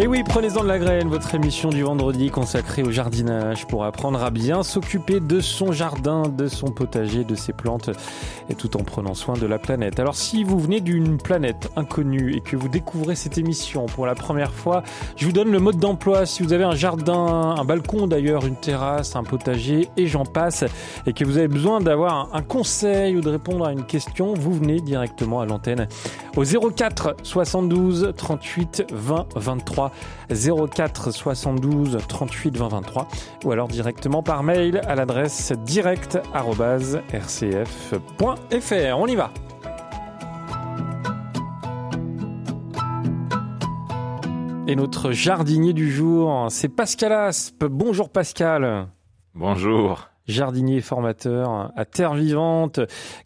Et oui, prenez-en de la graine, votre émission du vendredi consacrée au jardinage pour apprendre à bien s'occuper de son jardin, de son potager, de ses plantes, et tout en prenant soin de la planète. Alors si vous venez d'une planète inconnue et que vous découvrez cette émission pour la première fois, je vous donne le mode d'emploi. Si vous avez un jardin, un balcon d'ailleurs, une terrasse, un potager, et j'en passe, et que vous avez besoin d'avoir un conseil ou de répondre à une question, vous venez directement à l'antenne au 04 72 38 20 23. 04 72 38 20 23 ou alors directement par mail à l'adresse direct@rcf.fr. On y va. Et notre jardinier du jour, c'est Pascal Aspe. Bonjour Pascal. Bonjour. Jardinier formateur à Terre Vivante.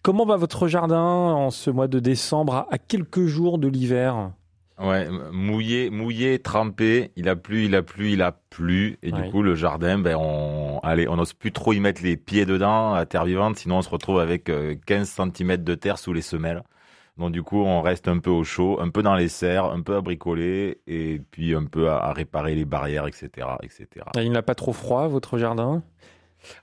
Comment va votre jardin en ce mois de décembre? À quelques jours de l'hiver? Ouais, mouillé, mouillé, trempé. Il a plu, il a plu, il a plu. Et du coup, le jardin, ben, on, allez, on n'ose plus trop y mettre les pieds dedans à terre vivante, sinon on se retrouve avec 15 euh, cm de terre sous les semelles. Donc du coup, on reste un peu au chaud, un peu dans les serres, un peu à bricoler, et puis un peu à, réparer les barrières, etc., etc. Il n'a pas trop froid, votre jardin?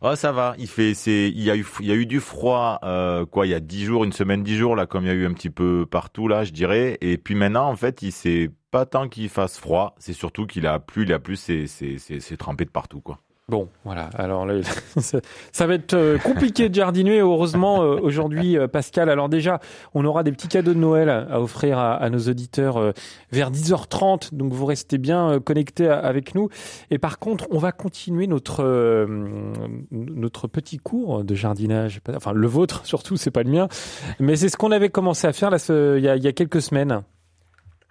Oh, ça va. Il fait, c'est, il y a eu, il y a eu du froid, euh, quoi, il y a dix jours, une semaine, dix jours, là, comme il y a eu un petit peu partout, là, je dirais. Et puis maintenant, en fait, il s'est pas tant qu'il fasse froid, c'est surtout qu'il a plu, il a plu, c'est, c'est, c'est trempé de partout, quoi. Bon, voilà. Alors là, ça va être euh, compliqué de jardiner. Heureusement, euh, aujourd'hui, euh, Pascal. Alors déjà, on aura des petits cadeaux de Noël à offrir à, nos auditeurs vers 10h30. Donc vous restez bien connectés avec nous. Et par contre, on va continuer notre petit cours de jardinage. Enfin, le vôtre surtout, c'est pas le mien, mais c'est ce qu'on avait commencé à faire là, il y a quelques semaines.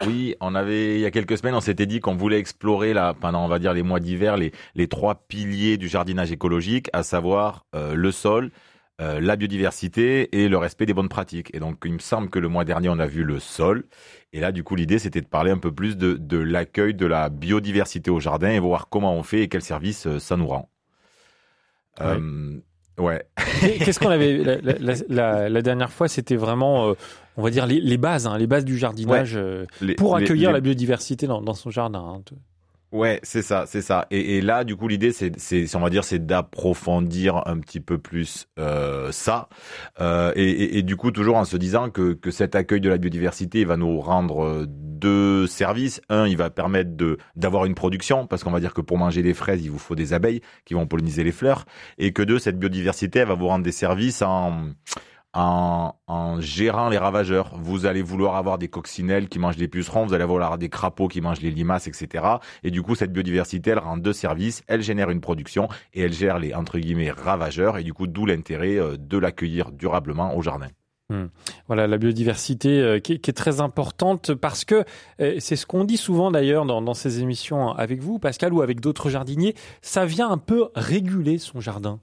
Oui, on avait il y a quelques semaines, on s'était dit qu'on voulait explorer là pendant on va dire les mois d'hiver les les trois piliers du jardinage écologique, à savoir euh, le sol, euh, la biodiversité et le respect des bonnes pratiques. Et donc il me semble que le mois dernier on a vu le sol. Et là du coup l'idée c'était de parler un peu plus de de l'accueil de la biodiversité au jardin et voir comment on fait et quel service euh, ça nous rend. Ouais. Qu'est-ce qu'on avait la, dernière fois C'était vraiment, euh, on va dire, les, bases, hein, les bases du jardinage euh, pour accueillir la biodiversité dans, son jardin. Hein. Ouais, c'est ça, c'est ça. Et, là, du coup, l'idée, c'est, c'est, on va dire, c'est d'approfondir un petit peu plus euh, ça, euh, et, et, du coup, toujours en se disant que, que cet accueil de la biodiversité va nous rendre euh, deux services. Un, il va permettre de d'avoir une production, parce qu'on va dire que pour manger des fraises, il vous faut des abeilles qui vont polliniser les fleurs, et que deux, cette biodiversité, elle va vous rendre des services en en, en, gérant les ravageurs. Vous allez vouloir avoir des coccinelles qui mangent les pucerons, vous allez vouloir des crapauds qui mangent les limaces, etc. Et du coup, cette biodiversité, elle rend deux services. Elle génère une production et elle gère les, entre guillemets, ravageurs. Et du coup, d'où l'intérêt euh, de l'accueillir durablement au jardin. Hmm. Voilà la biodiversité euh, qui, est, très importante parce que euh, c'est ce qu'on dit souvent d'ailleurs dans, dans, ces émissions avec vous, Pascal, ou avec d'autres jardiniers. Ça vient un peu réguler son jardin.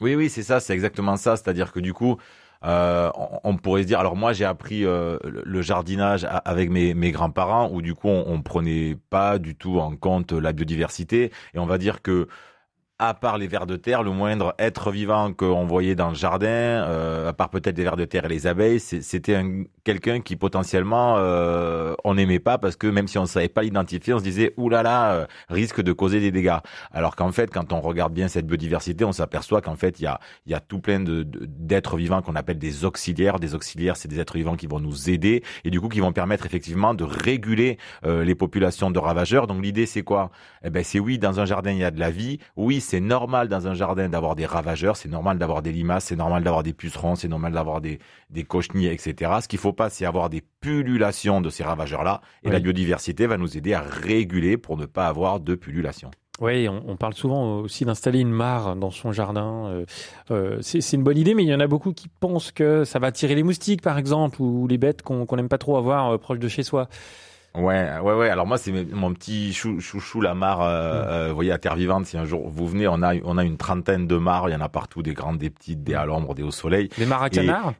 Oui, oui, c'est ça, c'est exactement ça. C'est-à-dire que du coup, euh, on, pourrait se dire, alors moi j'ai appris euh, le jardinage avec mes, mes grands-parents où du coup on, on prenait pas du tout en compte la biodiversité. Et on va dire que à part les vers de terre, le moindre être vivant qu'on voyait dans le jardin, euh, à part peut-être les vers de terre et les abeilles, c'était quelqu'un qui potentiellement euh, on n'aimait pas parce que même si on ne savait pas l'identifier, on se disait oulala, là là, euh, risque de causer des dégâts. Alors qu'en fait, quand on regarde bien cette biodiversité, on s'aperçoit qu'en fait il y a, y a tout plein de, d'êtres vivants qu'on appelle des auxiliaires. Des auxiliaires, c'est des êtres vivants qui vont nous aider et du coup qui vont permettre effectivement de réguler euh, les populations de ravageurs. Donc l'idée c'est quoi? Eh ben c'est oui, dans un jardin il y a de la vie. Oui, c'est normal dans un jardin d'avoir des ravageurs, c'est normal d'avoir des limaces, c'est normal d'avoir des pucerons, c'est normal d'avoir des, des cochenilles, etc. Ce qu'il faut pas, c'est avoir des pullulations de ces ravageurs-là. Et la biodiversité va nous aider à réguler pour ne pas avoir de pullulation. Oui, on, parle souvent aussi d'installer une mare dans son jardin. Euh, euh, c'est une bonne idée, mais il y en a beaucoup qui pensent que ça va attirer les moustiques, par exemple, ou les bêtes qu'on n'aime pas trop avoir euh, proche de chez soi. Ouais, ouais, ouais. Alors moi, c'est mon petit chou, chouchou, la mare. Euh, mm. euh, vous voyez, à Terre Vivante, si un jour vous venez, on a, on a une trentaine de mares. Il y en a partout, des grandes, des petites, des à l'ombre, des au soleil. Des mares à canards?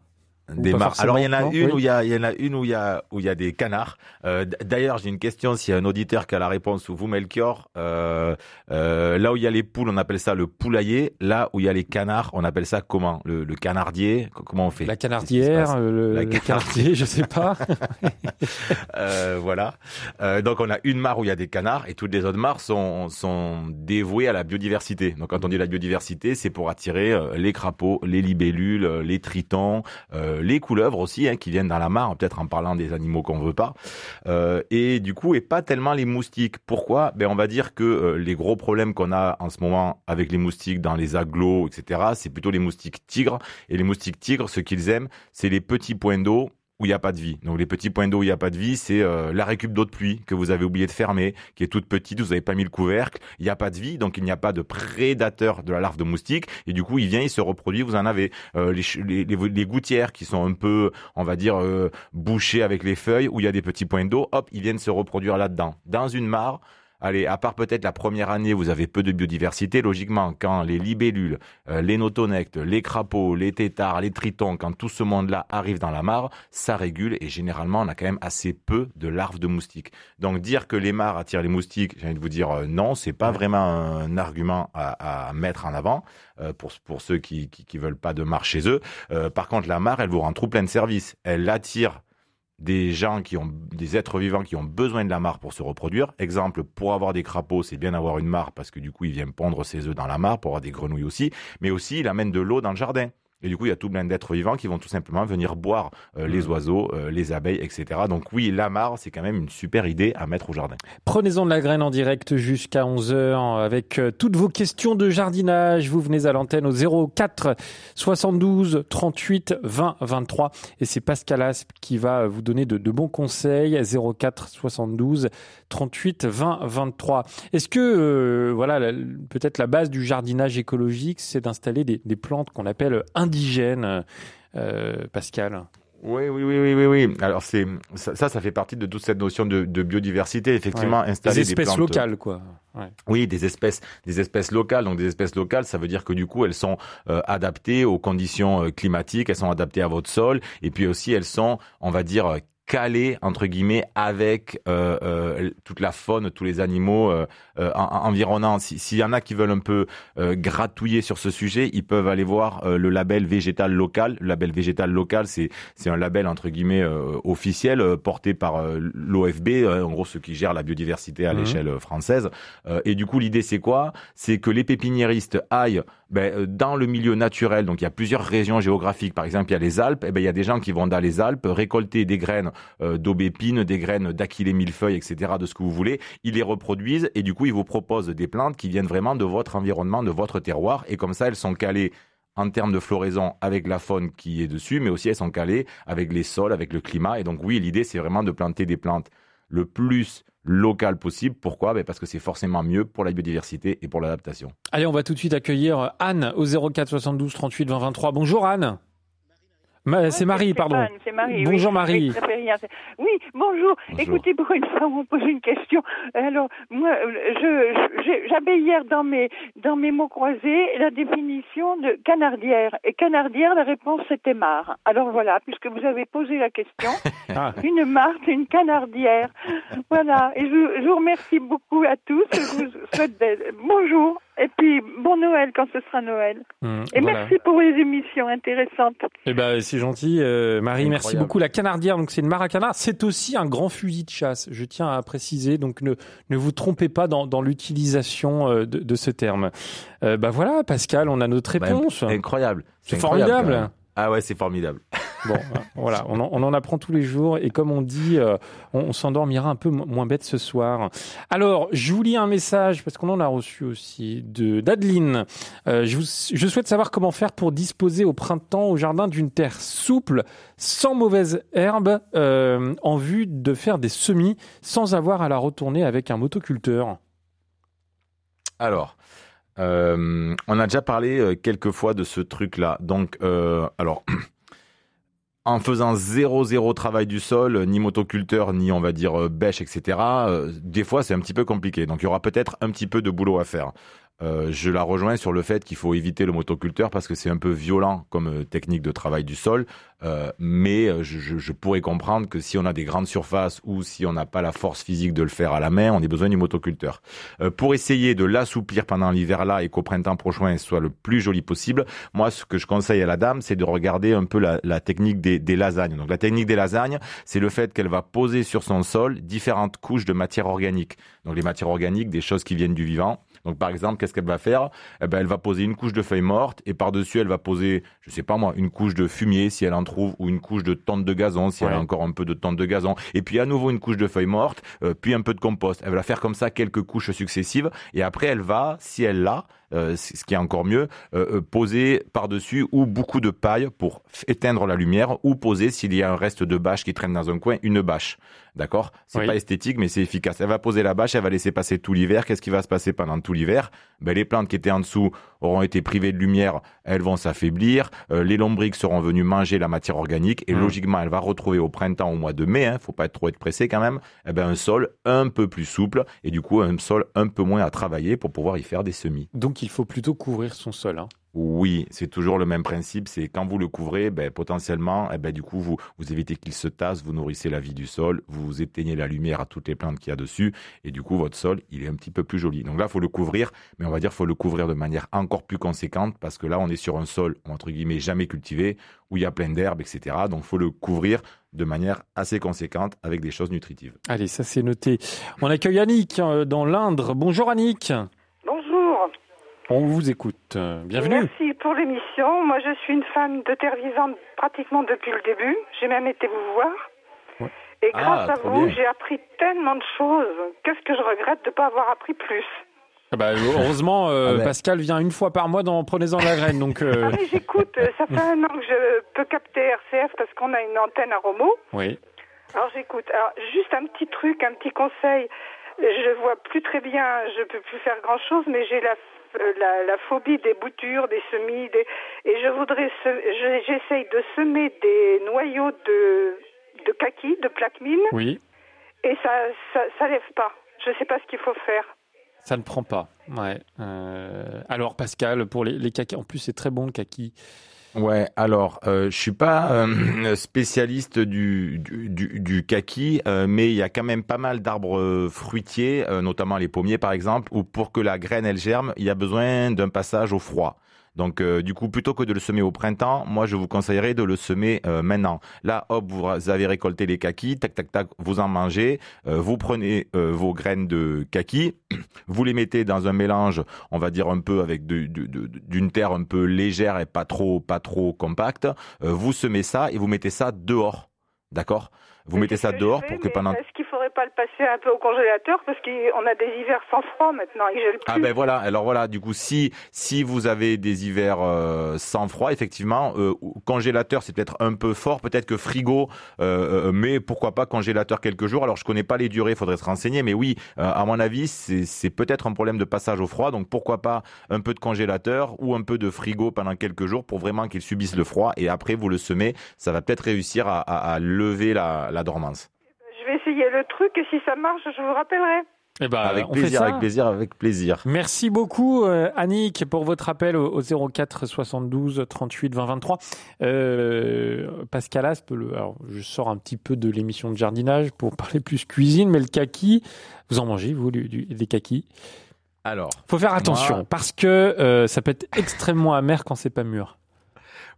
Des. Alors il y en a une où il y a, il y en a une où il y a où il y a des canards. Euh, D'ailleurs, j'ai une question. S'il y a un auditeur qui a la réponse ou vous, Melchior, euh, euh, là où il y a les poules, on appelle ça le poulailler. Là où il y a les canards, on appelle ça comment? Le, le, canardier. Comment on fait? La canardière, le, le canardier, je sais pas. euh, voilà. Euh, donc on a une mare où il y a des canards et toutes les autres mares sont sont dévouées à la biodiversité. Donc quand on dit la biodiversité, c'est pour attirer les crapauds, les libellules, les tritons, les couleuvres aussi hein, qui viennent dans la mare. Peut-être en parlant des animaux qu'on veut pas. Euh, et du coup, et pas tellement les moustiques. Pourquoi? Ben on va dire que euh, les gros problèmes qu'on a en ce moment avec les moustiques dans les agglos, etc. C'est plutôt les moustiques tigres. Et les moustiques tigres, ce qu'ils aiment, c'est les petits points d'eau où il n'y a pas de vie. Donc les petits points d'eau où il n'y a pas de vie, c'est euh, la récup d'eau de pluie que vous avez oublié de fermer, qui est toute petite, vous n'avez pas mis le couvercle, il n'y a pas de vie, donc il n'y a pas de prédateur de la larve de moustique, et du coup il vient, il se reproduit, vous en avez euh, les, gouttières qui sont un peu, on va dire, euh, bouchées avec les feuilles, où il y a des petits points d'eau, hop, ils viennent se reproduire là-dedans. Dans une mare, allez, à part peut-être la première année, vous avez peu de biodiversité. Logiquement, quand les libellules, euh, les notonectes, les crapauds, les tétards, les tritons, quand tout ce monde-là arrive dans la mare, ça régule et généralement, on a quand même assez peu de larves de moustiques. Donc dire que les mares attirent les moustiques, j'ai envie de vous dire euh, non, c'est pas vraiment un argument à, à mettre en avant euh, pour, pour ceux qui, qui, qui veulent pas de mare chez eux. Euh, par contre, la mare, elle vous rend trop plein de services. Elle attire des gens qui ont des êtres vivants qui ont besoin de la mare pour se reproduire. Exemple, pour avoir des crapauds, c'est bien d'avoir une mare parce que du coup, ils viennent pondre ses œufs dans la mare pour avoir des grenouilles aussi, mais aussi il amène de l'eau dans le jardin. Et du coup, il y a tout plein d'êtres vivants qui vont tout simplement venir boire euh, les mmh. oiseaux, euh, les abeilles, etc. Donc oui, la mare, c'est quand même une super idée à mettre au jardin. Prenez-en de la graine en direct jusqu'à 11h avec euh, toutes vos questions de jardinage. Vous venez à l'antenne au 04 72 38 20 23. Et c'est Pascal Asp qui va vous donner de, de bons conseils. 04 72 38 20 23. Est-ce que, euh, voilà, peut-être la base du jardinage écologique, c'est d'installer des, des plantes qu'on appelle indigènes, euh, Pascal? Oui, oui, oui, oui, oui, oui. Alors c'est ça, ça fait partie de toute cette notion de, de biodiversité. Effectivement, ouais. installer des espèces des plantes, locales, quoi. Ouais. Oui, des espèces, des espèces locales. Donc des espèces locales, ça veut dire que du coup, elles sont euh, adaptées aux conditions euh, climatiques, elles sont adaptées à votre sol, et puis aussi elles sont, on va dire, calé entre guillemets avec euh, euh, toute la faune, tous les animaux euh, euh environnants. S'il si y en a qui veulent un peu euh, gratouiller sur ce sujet, ils peuvent aller voir euh, le label végétal local. Le label végétal local, c'est c'est un label entre guillemets officiel porté par l'OFB, en gros ceux qui gèrent la biodiversité à mmh. l'échelle française. et du coup, l'idée c'est quoi? C'est que les pépiniéristes aillent ben, dans le milieu naturel. Donc il y a plusieurs régions géographiques. Par exemple, il y a les Alpes. Et eh ben il y a des gens qui vont dans les Alpes récolter des graines d'aubépine, des graines d'aquilée millefeuille, etc., de ce que vous voulez. Ils les reproduisent et du coup, ils vous proposent des plantes qui viennent vraiment de votre environnement, de votre terroir. Et comme ça, elles sont calées en termes de floraison avec la faune qui est dessus, mais aussi elles sont calées avec les sols, avec le climat. Et donc oui, l'idée, c'est vraiment de planter des plantes le plus local possible. Pourquoi? Ben Parce que c'est forcément mieux pour la biodiversité et pour l'adaptation. Allez, on va tout de suite accueillir Anne au 04 72 38 20 23. Bonjour Anne. Ma, c'est Marie, pardon. Marie, bonjour oui, Marie. Oui, bonjour. bonjour. Écoutez, pour une fois, on pose une question. Alors, moi, je, j'avais hier dans mes, dans mes mots croisés la définition de canardière. Et canardière, la réponse c'était mare. Alors voilà, puisque vous avez posé la question, ah. une mare, c'est une canardière. voilà. Et je, je vous remercie beaucoup à tous. Je vous souhaite bonjour. Et puis, bon Noël quand ce sera Noël. Mmh, et voilà. merci pour les émissions intéressantes. Eh ben, c'est gentil. Euh, Marie, Incroyable. merci beaucoup. La canardière, donc c'est une canard. C'est aussi un grand fusil de chasse. Je tiens à préciser. Donc, ne, ne vous trompez pas dans, dans l'utilisation euh, de, de, ce terme. Euh, bah voilà, Pascal, on a notre réponse. Bah, incroyable. C'est formidable. Ah ouais, c'est formidable. Bon, voilà, on en, apprend tous les jours et comme on dit, euh, on, s'endormira un peu moins bête ce soir. Alors, je vous lis un message parce qu'on en a reçu aussi de d'Adeline. Euh, je, souhaite savoir comment faire pour disposer au printemps au jardin d'une terre souple, sans mauvaise herbe, euh, en vue de faire des semis sans avoir à la retourner avec un motoculteur. Alors. Euh, on a déjà parlé euh, quelques fois de ce truc-là. Donc, euh, alors, en faisant zéro zéro travail du sol, ni motoculteur, ni on va dire bêche, etc. Euh, des fois, c'est un petit peu compliqué. Donc, il y aura peut-être un petit peu de boulot à faire. Euh, je la rejoins sur le fait qu'il faut éviter le motoculteur parce que c'est un peu violent comme euh, technique de travail du sol. Euh, mais je, pourrais comprendre que si on a des grandes surfaces ou si on n'a pas la force physique de le faire à la main, on a besoin du motoculteur. pour essayer de l'assouplir pendant l'hiver là et qu'au printemps prochain soit le plus joli possible, moi ce que je conseille à la dame, c'est de regarder un peu la, technique des, des, lasagnes. Donc la technique des lasagnes, c'est le fait qu'elle va poser sur son sol différentes couches de matière organique. Donc les matières organiques, des choses qui viennent du vivant donc par exemple, qu'est-ce qu'elle va faire? Eh ben, Elle va poser une couche de feuilles mortes et par-dessus, elle va poser, je sais pas moi, une couche de fumier si elle en trouve ou une couche de tente de gazon si elle a encore un peu de tente de gazon. Et puis à nouveau une couche de feuilles mortes, euh, puis un peu de compost. Elle va faire comme ça quelques couches successives et après elle va, si elle l'a, euh, ce qui est encore mieux, euh, poser par-dessus ou beaucoup de paille pour éteindre la lumière ou poser s'il y a un reste de bâche qui traîne dans un coin, une bâche. D'accord? C'est pas esthétique, mais c'est efficace. Elle va poser la bâche, elle va laisser passer tout l'hiver. Qu'est-ce qui va se passer pendant tout l'hiver? Ben, Les plantes qui étaient en dessous auront été privées de lumière, elles vont s'affaiblir. Euh, les lombriques seront venues manger la matière organique et mmh. logiquement, elle va retrouver au printemps, au mois de mai, hein, faut pas être trop être pressé quand même, eh ben, un sol un peu plus souple et du coup un sol un peu moins à travailler pour pouvoir y faire des semis. Donc il faut plutôt couvrir son sol. Hein. Oui, c'est toujours le même principe. C'est quand vous le couvrez, ben, potentiellement, eh ben, du coup, vous, évitez qu'il se tasse, vous nourrissez la vie du sol, vous éteignez la lumière à toutes les plantes qu'il y a dessus, et du coup, votre sol, il est un petit peu plus joli. Donc là, il faut le couvrir, mais on va dire, faut le couvrir de manière encore plus conséquente, parce que là, on est sur un sol, entre guillemets, jamais cultivé, où il y a plein d'herbes, etc. Donc, faut le couvrir de manière assez conséquente avec des choses nutritives. Allez, ça c'est noté. On accueille Annick euh, dans l'Indre. Bonjour Annick. On vous écoute. Bienvenue. Merci pour l'émission. Moi, je suis une fan de Terre Vivante pratiquement depuis le début. J'ai même été vous voir. Et ah, grâce à vous, j'ai appris tellement de choses. Qu'est-ce que je regrette de ne pas avoir appris plus ah bah, heureusement, euh, ah ben. Pascal vient une fois par mois dans Prenez-en la graine. Donc, euh. ah j'écoute. Ça fait un an que je peux capter RCF parce qu'on a une antenne à Romo. Oui. Alors j'écoute. Alors juste un petit truc, un petit conseil. Je vois plus très bien, je peux plus faire grand chose, mais j'ai la euh, la, phobie des boutures, des semis, et je voudrais, j'essaye de semer des noyaux de, de kaki, de plaque mine. Oui. Et ça, ça, lève pas. Je ne sais pas ce qu'il faut faire. Ça ne prend pas. Ouais. Euh, alors Pascal, pour les, les kaki, en plus c'est très bon le kaki. Ouais, alors euh, je suis pas euh, spécialiste du, du, du, kaki, euh, mais il y a quand même pas mal d'arbres euh, fruitiers, notamment les pommiers par exemple, où pour que la graine elle germe, il y a besoin d'un passage au froid. Donc euh, du coup, plutôt que de le semer au printemps, moi je vous conseillerais de le semer euh, maintenant. Là, hop, vous avez récolté les kakis, tac tac tac, vous en mangez. Euh, vous prenez vos graines de kaki, vous les mettez dans un mélange, on va dire un peu avec d'une terre un peu légère et pas trop pas trop compacte. vous semez ça et vous mettez ça dehors, d'accord? Vous mettez ça dehors pour que pendant. Est-ce qu'il faudrait pas le passer un peu au congélateur parce qu'on a des hivers sans froid maintenant, il gèle Ah ben voilà, alors voilà, du coup si si vous avez des hivers euh, sans froid, effectivement, euh, congélateur c'est peut-être un peu fort, peut-être que frigo, euh, euh, mais pourquoi pas congélateur quelques jours. Alors je connais pas les durées, faudrait se renseigner, mais oui, à mon avis c'est peut-être un problème de passage au froid, donc pourquoi pas un peu de congélateur ou un peu de frigo pendant quelques jours pour vraiment qu'il subisse le froid et après vous le semez, ça va peut-être réussir à, à, à lever la la dormance. Je vais essayer le truc et si ça marche, je vous rappellerai. Eh ben, avec plaisir, avec plaisir, avec plaisir. Merci beaucoup, euh, Annick, pour votre appel au, 04 72 38 20 23. Pascal Aspe, alors, je sors un petit peu de l'émission de jardinage pour parler plus cuisine, mais le kaki, vous en mangez, vous, des kakis? Alors. Faut faire attention, parce que euh, ça peut être extrêmement amer quand c'est pas mûr.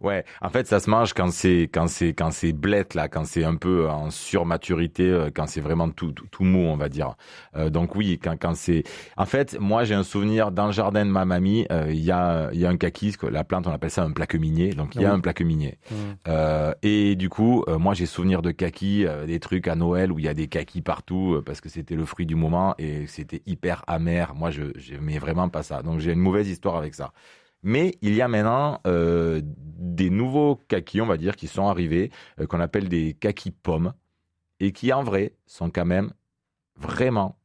Ouais, en fait, ça se mange quand c'est quand c'est quand c'est blette là, quand c'est un peu en surmaturité, euh, quand c'est vraiment tout, tout, mou, on va dire. Euh, donc oui, quand quand c'est. En fait, moi j'ai un souvenir dans le jardin de ma mamie, euh, il y a il y a un kaki, la plante on appelle ça un plaque minier, donc il y a un plaque minier. Mmh. et du coup, moi j'ai souvenir de kaki, des trucs à Noël où il y a des kakis partout parce que c'était le fruit du moment et c'était hyper amer. Moi je j'aimais vraiment pas ça, donc j'ai une mauvaise histoire avec ça. Mais il y a maintenant euh, des nouveaux kakis, on va dire, qui sont arrivés, euh, qu'on appelle des kakis pommes, et qui en vrai sont quand même vraiment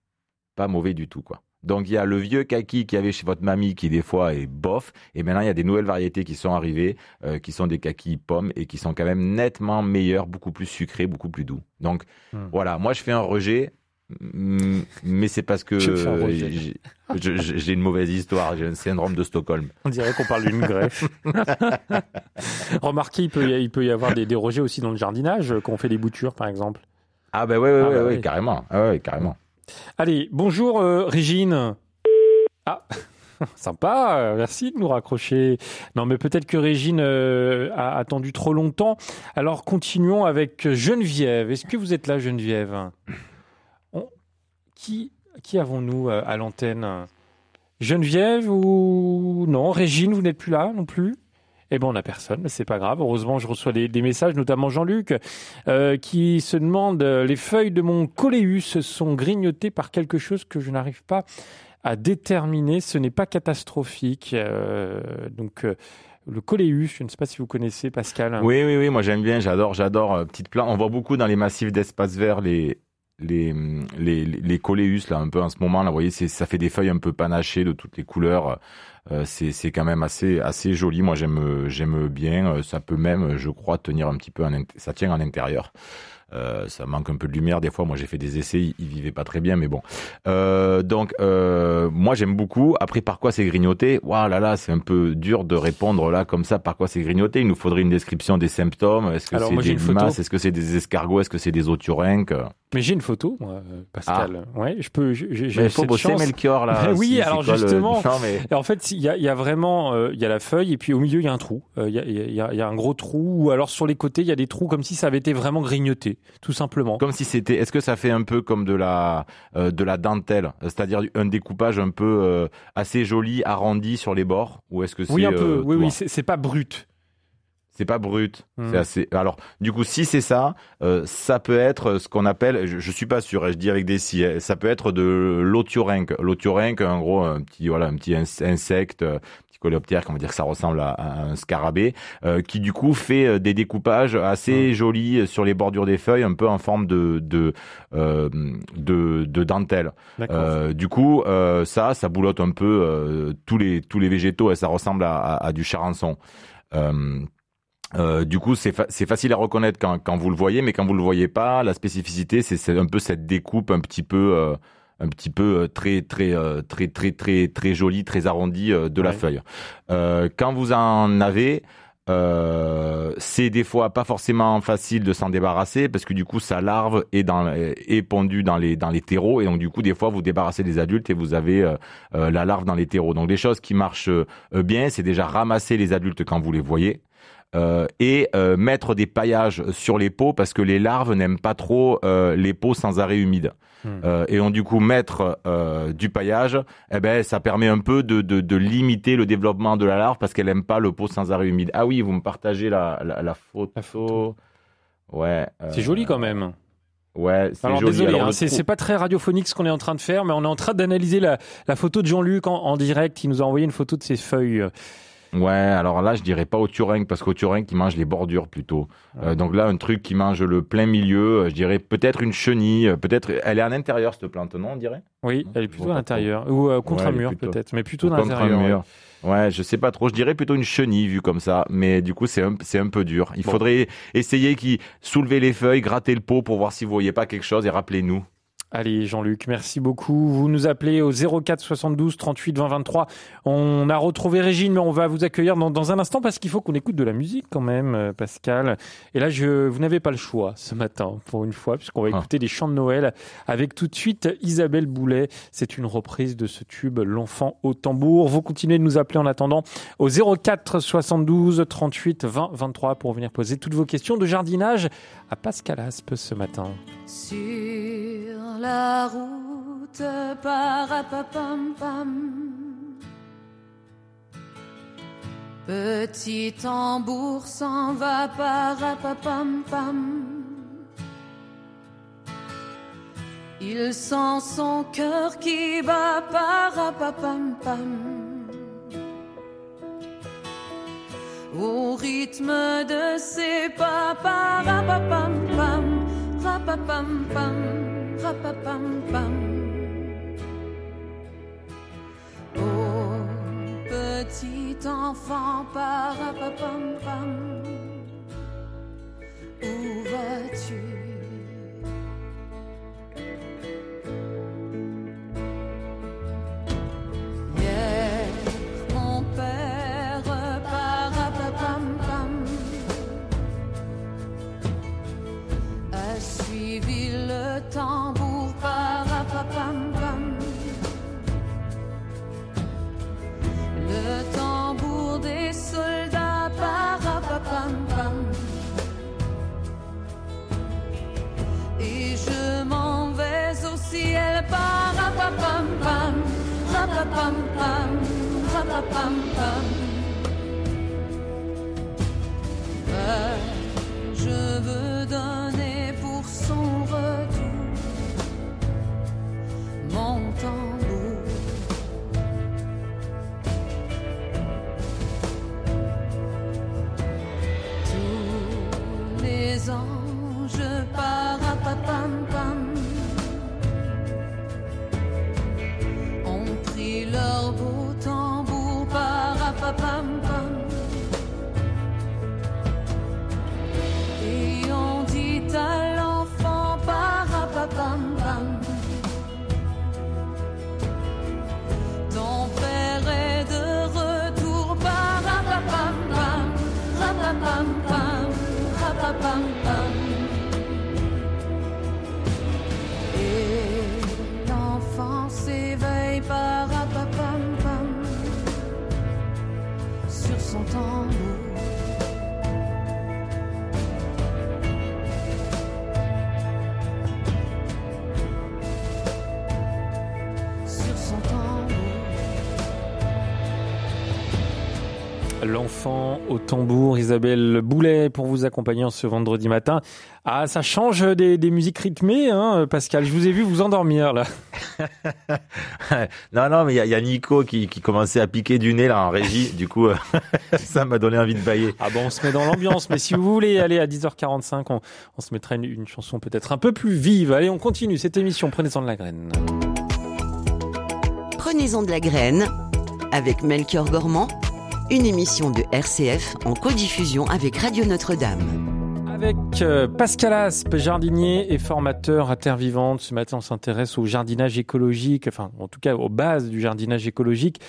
pas mauvais du tout, quoi. Donc il y a le vieux kaki qu'il y avait chez votre mamie qui des fois est bof, et maintenant il y a des nouvelles variétés qui sont arrivées, euh, qui sont des kakis pommes et qui sont quand même nettement meilleurs, beaucoup plus sucrés, beaucoup plus doux. Donc hmm. voilà, moi je fais un rejet Mais c'est parce que j'ai- une mauvaise histoire. J'ai un syndrome de Stockholm. On dirait qu'on parle d'une greffe. Remarquez, il peut, y, il peut y avoir des, des rejets aussi dans le jardinage, euh, quand on fait des boutures, par exemple. Ah ben ouais, ouais, Ah ouais, bah ouais, carrément. Ah ouais, carrément. Allez, bonjour euh, Régine. Ah, sympa, merci de nous raccrocher. Non, mais peut-être que Régine euh, a attendu trop longtemps. Alors continuons avec Geneviève. Est-ce que vous êtes là, Geneviève? Qui, avons-nous euh, à l'antenne? Geneviève ou non? Régine, vous n'êtes plus là non plus? Eh ben, on n'a personne, mais c'est pas grave. Heureusement, je reçois des, messages, notamment Jean-Luc, euh, qui se demande euh, les feuilles de mon coléus sont grignotées par quelque chose que je n'arrive pas à déterminer. Ce n'est pas catastrophique. Donc, le coléus, je ne sais pas si vous connaissez, Pascal. Oui, oui, oui. Moi, j'aime bien. J'adore, j'adore. petites plantes. On voit beaucoup dans les massifs d'espaces verts les les les les coléus là un peu en ce moment là. Vous voyez, c'est ça fait des feuilles un peu panachées de toutes les couleurs. Euh, c'est quand même assez assez joli. Moi, j'aime bien. Euh, Ça peut même, je crois, tenir un petit peu. En, ça tient en intérieur. Euh, ça manque un peu de lumière des fois. Moi, j'ai fait des essais, ils, ils vivaient pas très bien, mais bon. Euh, donc, euh, moi, j'aime beaucoup. Après, par quoi c'est grignoté? Waouh là là, c'est un peu dur de répondre là comme ça. Par quoi c'est grignoté? Il nous faudrait une description des symptômes. Est-ce que c'est des limaces Est-ce que c'est des escargots? Est-ce que c'est des oturynques Mais j'ai une photo, moi, Pascal. Ouais, je peux. j'ai- faut cette bosser chance. Melchior là. Oui, Si- alors le- justement. Non mais. Et en fait, il y a, il y a vraiment, euh, il y a la feuille et puis au milieu il y a un trou. Euh, Il y, a, y a- y a un gros trou ou alors sur les côtés il y a des trous comme si ça avait été vraiment grignoté, tout simplement. Comme si c'était. Est-ce que ça fait un peu comme de la euh, de la dentelle, c'est-à-dire un découpage un peu euh, assez joli, arrondi sur les bords, ou est-ce que c'est Oui, un peu. euh, oui, oui, c'est pas brut. C'est pas brut. Hmm. C'est assez. Alors, du coup, si c'est ça, euh, ça peut être ce qu'on appelle. Je, je suis pas sûr. hein, Je dis avec des si. hein, Ça peut être de l'otiorynque. L'otiorynque, en gros, un petit voilà, un petit ins- insecte, euh, petit coléoptère, on va dire que ça ressemble à, à un scarabée, euh, qui du coup fait euh, des découpages assez jolis sur les bordures des feuilles, un peu en forme de de euh, de, de dentelle. Euh, du coup, euh, ça, ça boulotte un peu euh, tous les tous les végétaux et ça ressemble à, à, à du charançon. Euh, euh, du coup, c'est fa- c'est facile à reconnaître quand, quand vous le voyez, mais quand vous le voyez pas, la spécificité, c'est un peu cette découpe un petit peu, euh, un petit peu euh, très très euh, très très très très jolie, très arrondie euh, de la feuille. Euh, quand vous en avez, euh, c'est des fois pas forcément facile de s'en débarrasser parce que du coup sa larve est dans est pondue dans les dans les terreaux et donc du coup des fois vous débarrassez des adultes et vous avez la larve dans les terreaux. Donc des choses qui marchent euh, bien, c'est déjà ramasser les adultes quand vous les voyez. Euh, et euh, mettre des paillages sur les pots parce que les larves n'aiment pas trop euh, les pots sans arrêt humide. Euh, et donc du coup mettre du paillage, eh ben ça permet un peu de, de, de limiter le développement de la larve parce qu'elle aime pas le pot sans arrêt humide. Ah oui, vous me partagez la, la, la photo. La photo. Ouais. C'est joli quand même. Ouais, c'est Alors joli. désolé, Alors, hein, c'est pas très radiophonique ce qu'on est en train de faire, mais on est en train d'analyser la, la photo de Jean-Luc en, en direct. Il nous a envoyé une photo de ses feuilles. Ouais, alors là, je dirais pas au turing parce qu'au turing, il mange les bordures plutôt. Euh, donc là, un truc qui mange le plein milieu, euh, je dirais peut-être une chenille, euh, peut-être. Elle est à l'intérieur cette plante, non On dirait? Oui, elle est plutôt à l'intérieur ou euh, contre Ouais, un mur peut-être, mais plutôt un l'intérieur. ouais. mur. Ouais, je sais pas trop. Je dirais plutôt une chenille vue comme ça, mais du coup, c'est un, un peu dur. Il Bon. faudrait essayer qui soulever les feuilles, gratter le pot pour voir si vous voyez pas quelque chose et rappelez-nous. Allez, Jean-Luc, merci beaucoup. Vous nous appelez au 04 72 38 20 23. On a retrouvé Régine, mais on va vous accueillir dans, dans un instant parce qu'il faut qu'on écoute de la musique quand même, euh, Pascal. Et là, je, vous n'avez pas le choix ce matin, pour une fois, puisqu'on va Ah. écouter des chants de Noël avec tout de suite Isabelle Boulet. C'est une reprise de ce tube L'enfant au tambour. Vous continuez de nous appeler en attendant au 04 72 38 20 23 pour venir poser toutes vos questions de jardinage à Pascal Aspe ce matin. Sur la route, parapapam pam. Petit tambour s'en va, parapapam pam. Il sent son cœur qui bat, parapapam pam. Au rythme de ses pas, parapapam pam, pam, Oh petit enfant, parapapampam. Où vas-tu? suivi le le tambour, parapapam pam. Le tambour des soldats, parapapam pam. Et je m'en vais au ciel, parapapam pam, rapapam pam, rapapam pam. L'enfant au tambour, Isabelle Boulet, pour vous accompagner en ce vendredi matin. Ah, ça change des, des musiques rythmées, hein, Pascal. Je vous ai vu vous endormir, là. non, non, mais il y, a- il y a Nico qui, qui commençait à piquer du nez là en régie. Du coup, euh, ça m'a donné envie de bailler. Ah bon, on se met dans l'ambiance, mais si vous voulez aller à 10h45, on, on se mettra une, une chanson peut-être un peu plus vive. Allez, on continue cette émission, prenez-en de la graine. Prenez-en de la graine avec Melchior Gormand, une émission de RCF en codiffusion avec Radio Notre-Dame. Avec euh, Pascal Aspe, jardinier et formateur à Terre Vivante. Ce matin, on s'intéresse au jardinage écologique, enfin, en tout cas, aux bases du jardinage écologique.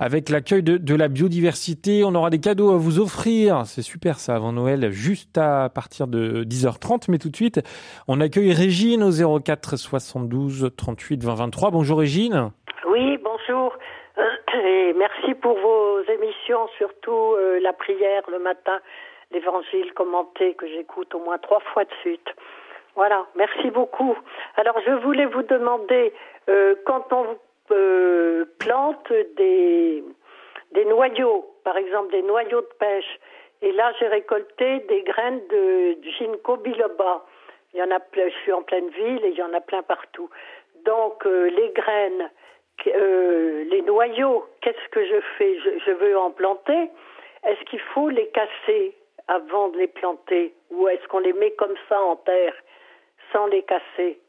Avec l'accueil de, de la biodiversité, on aura des cadeaux à vous offrir. C'est super ça, avant Noël, juste à partir de 10h30. Mais tout de suite, on accueille Régine au 04 72 38 20 23. Bonjour Régine. Oui, bonjour. Et merci pour vos émissions, surtout euh, la prière le matin, l'évangile commenté que j'écoute au moins trois fois de suite. Voilà, merci beaucoup. Alors je voulais vous demander, euh, quand on euh, plante des, des noyaux, par exemple des noyaux de pêche, et là j'ai récolté des graines de ginkgo biloba. Il y en a je suis en pleine ville et il y en a plein partout. Donc euh, les graines, euh, les noyaux, qu'est-ce que je fais? Je, veux en planter. Est-ce qu'il faut les casser avant de les planter? Ou est-ce qu'on les met comme ça en terre sans les casser?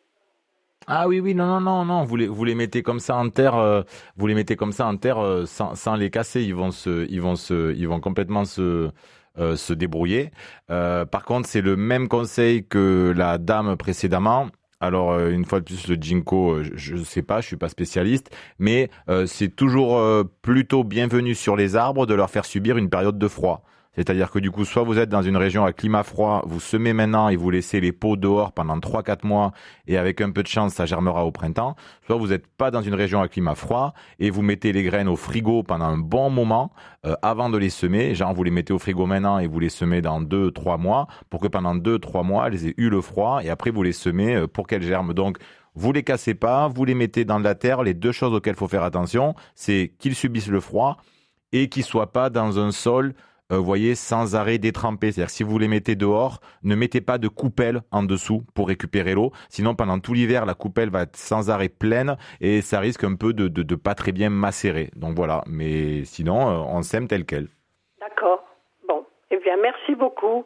Ah oui, oui, non, non, non, non. Vous les, vous les mettez comme ça en terre. euh, vous les mettez comme ça en terre euh, sans, sans les casser. Ils vont se, ils vont se, ils vont complètement se, se débrouiller. Par contre, c'est le même conseil que la dame précédemment. Alors euh, une fois de plus le ginkgo, euh, je ne sais pas, je suis pas spécialiste, mais euh, c'est toujours plutôt bienvenu sur les arbres de leur faire subir une période de froid. C'est-à-dire que du coup, soit vous êtes dans une région à climat froid, vous semez maintenant et vous laissez les pots dehors pendant 3-4 mois et avec un peu de chance, ça germera au printemps. Soit vous n'êtes pas dans une région à climat froid et vous mettez les graines au frigo pendant un bon moment euh, avant de les semer. Genre, vous les mettez au frigo maintenant et vous les semez dans 2-3 mois pour que pendant 2-3 mois, elles aient eu le froid et après vous les semez euh, pour qu'elles germent. Donc, vous les cassez pas, vous les mettez dans de la terre. Les deux choses auxquelles il faut faire attention, c'est qu'ils subissent le froid et qu'ils soient pas dans un sol euh, vous voyez, sans arrêt détrempé. C'est-à-dire si vous les mettez dehors, ne mettez pas de coupelle en dessous pour récupérer l'eau. Sinon, pendant tout l'hiver, la coupelle va être sans arrêt pleine et ça risque un peu de, de, de pas très bien macérer. Donc voilà. Mais sinon, euh, on sème tel quel. D'accord. Bon. Eh bien, merci beaucoup.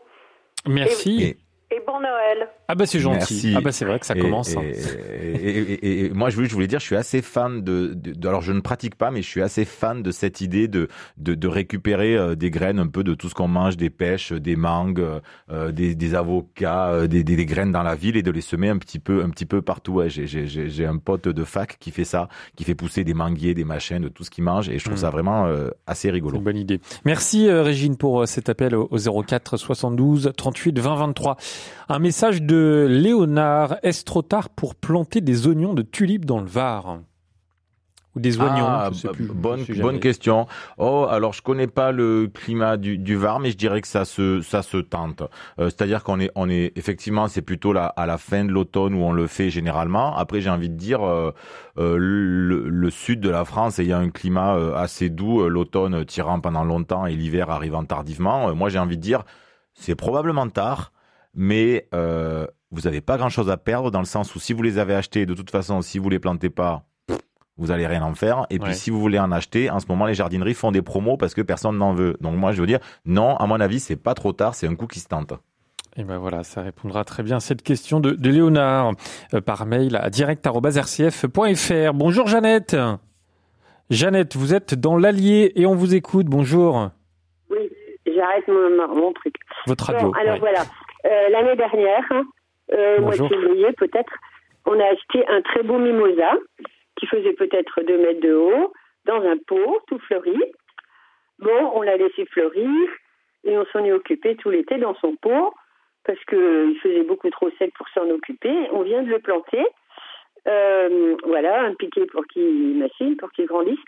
Merci. Et- Et bon Noël. Ah bah c'est gentil. Merci. Ah bah c'est vrai que ça Et- commence. Et, hein. et- et- et- et moi, je voulais, je voulais dire, je suis assez fan de, de- de- Alors, je ne pratique pas, mais je suis assez fan de cette idée de, de, de récupérer euh, des graines un peu de tout ce qu'on mange, des pêches, des mangues, euh, des, des avocats, euh, des, des, des graines dans la ville et de les semer un petit peu, un petit peu partout. Ouais, j'ai, j'ai, j'ai j'ai un pote de fac qui fait ça, qui fait pousser des manguiers, des machins, de tout ce qu'il mange, et je trouve Mm. ça vraiment euh, assez C'est rigolo. une bonne idée. Merci euh, Régine pour euh, cet appel au, au 04 72 38 20 23. Un message de Léonard. Est-ce trop tard pour planter des oignons de tulipes dans le Var? Ou des oignons Ah, je sais plus, je bonne, sais bonne jamais. question. Oh, alors je connais pas le climat du, du Var, mais je dirais que ça se, ça se tente. Euh, C'est-à-dire qu'on est, on est effectivement, c'est plutôt la, à la fin de l'automne où on le fait généralement. Après, j'ai envie de dire, euh, euh, le, le sud de la France ayant un climat assez doux, l'automne tirant pendant longtemps et l'hiver arrivant tardivement. moi, j'ai envie de dire, c'est probablement tard, mais euh, vous n'avez pas grand-chose à perdre dans le sens où si vous les avez achetés, de toute façon, si vous les plantez pas, vous allez rien en faire. Et puis Ouais. si vous voulez en acheter, en ce moment les jardineries font des promos parce que personne n'en veut. Donc moi je veux dire, non, à mon avis c'est pas trop tard, c'est un coup qui se tente. Et ben voilà, ça répondra très bien à cette question de, de Léonard euh, par mail à direct.rcf.fr. Bonjour Jeannette. Jeannette, vous êtes dans l'Allier et on vous écoute. Bonjour. Oui, j'arrête mon, mon- mon truc. Votre radio. Bon, alors ouais. voilà. Euh, L'année dernière, hein, euh, au mois de février peut-être, on a acheté un très beau mimosa qui faisait peut-être 2 mètres de haut dans un pot tout fleuri. Bon, on l'a laissé fleurir et on s'en est occupé tout l'été dans son pot parce qu'il faisait beaucoup trop sec pour s'en occuper. On vient de le planter. Euh, voilà, un piquet pour qu'il machine, pour qu'il grandisse.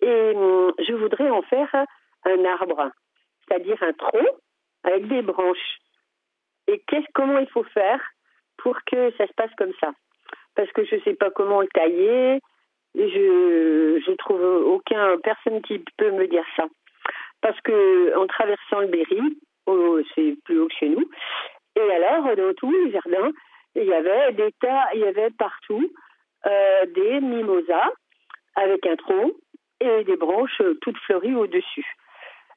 Et hum, je voudrais en faire un arbre, c'est-à-dire un tronc avec des branches. Et comment il faut faire pour que ça se passe comme ça? Parce que je ne sais pas comment le tailler. Je je trouve aucun personne qui peut me dire ça. Parce que en traversant le Berry, c'est plus haut que chez nous. Et alors dans tout le jardin, il y avait des tas, il y avait partout euh, des mimosas avec un tronc et des branches toutes fleuries au-dessus.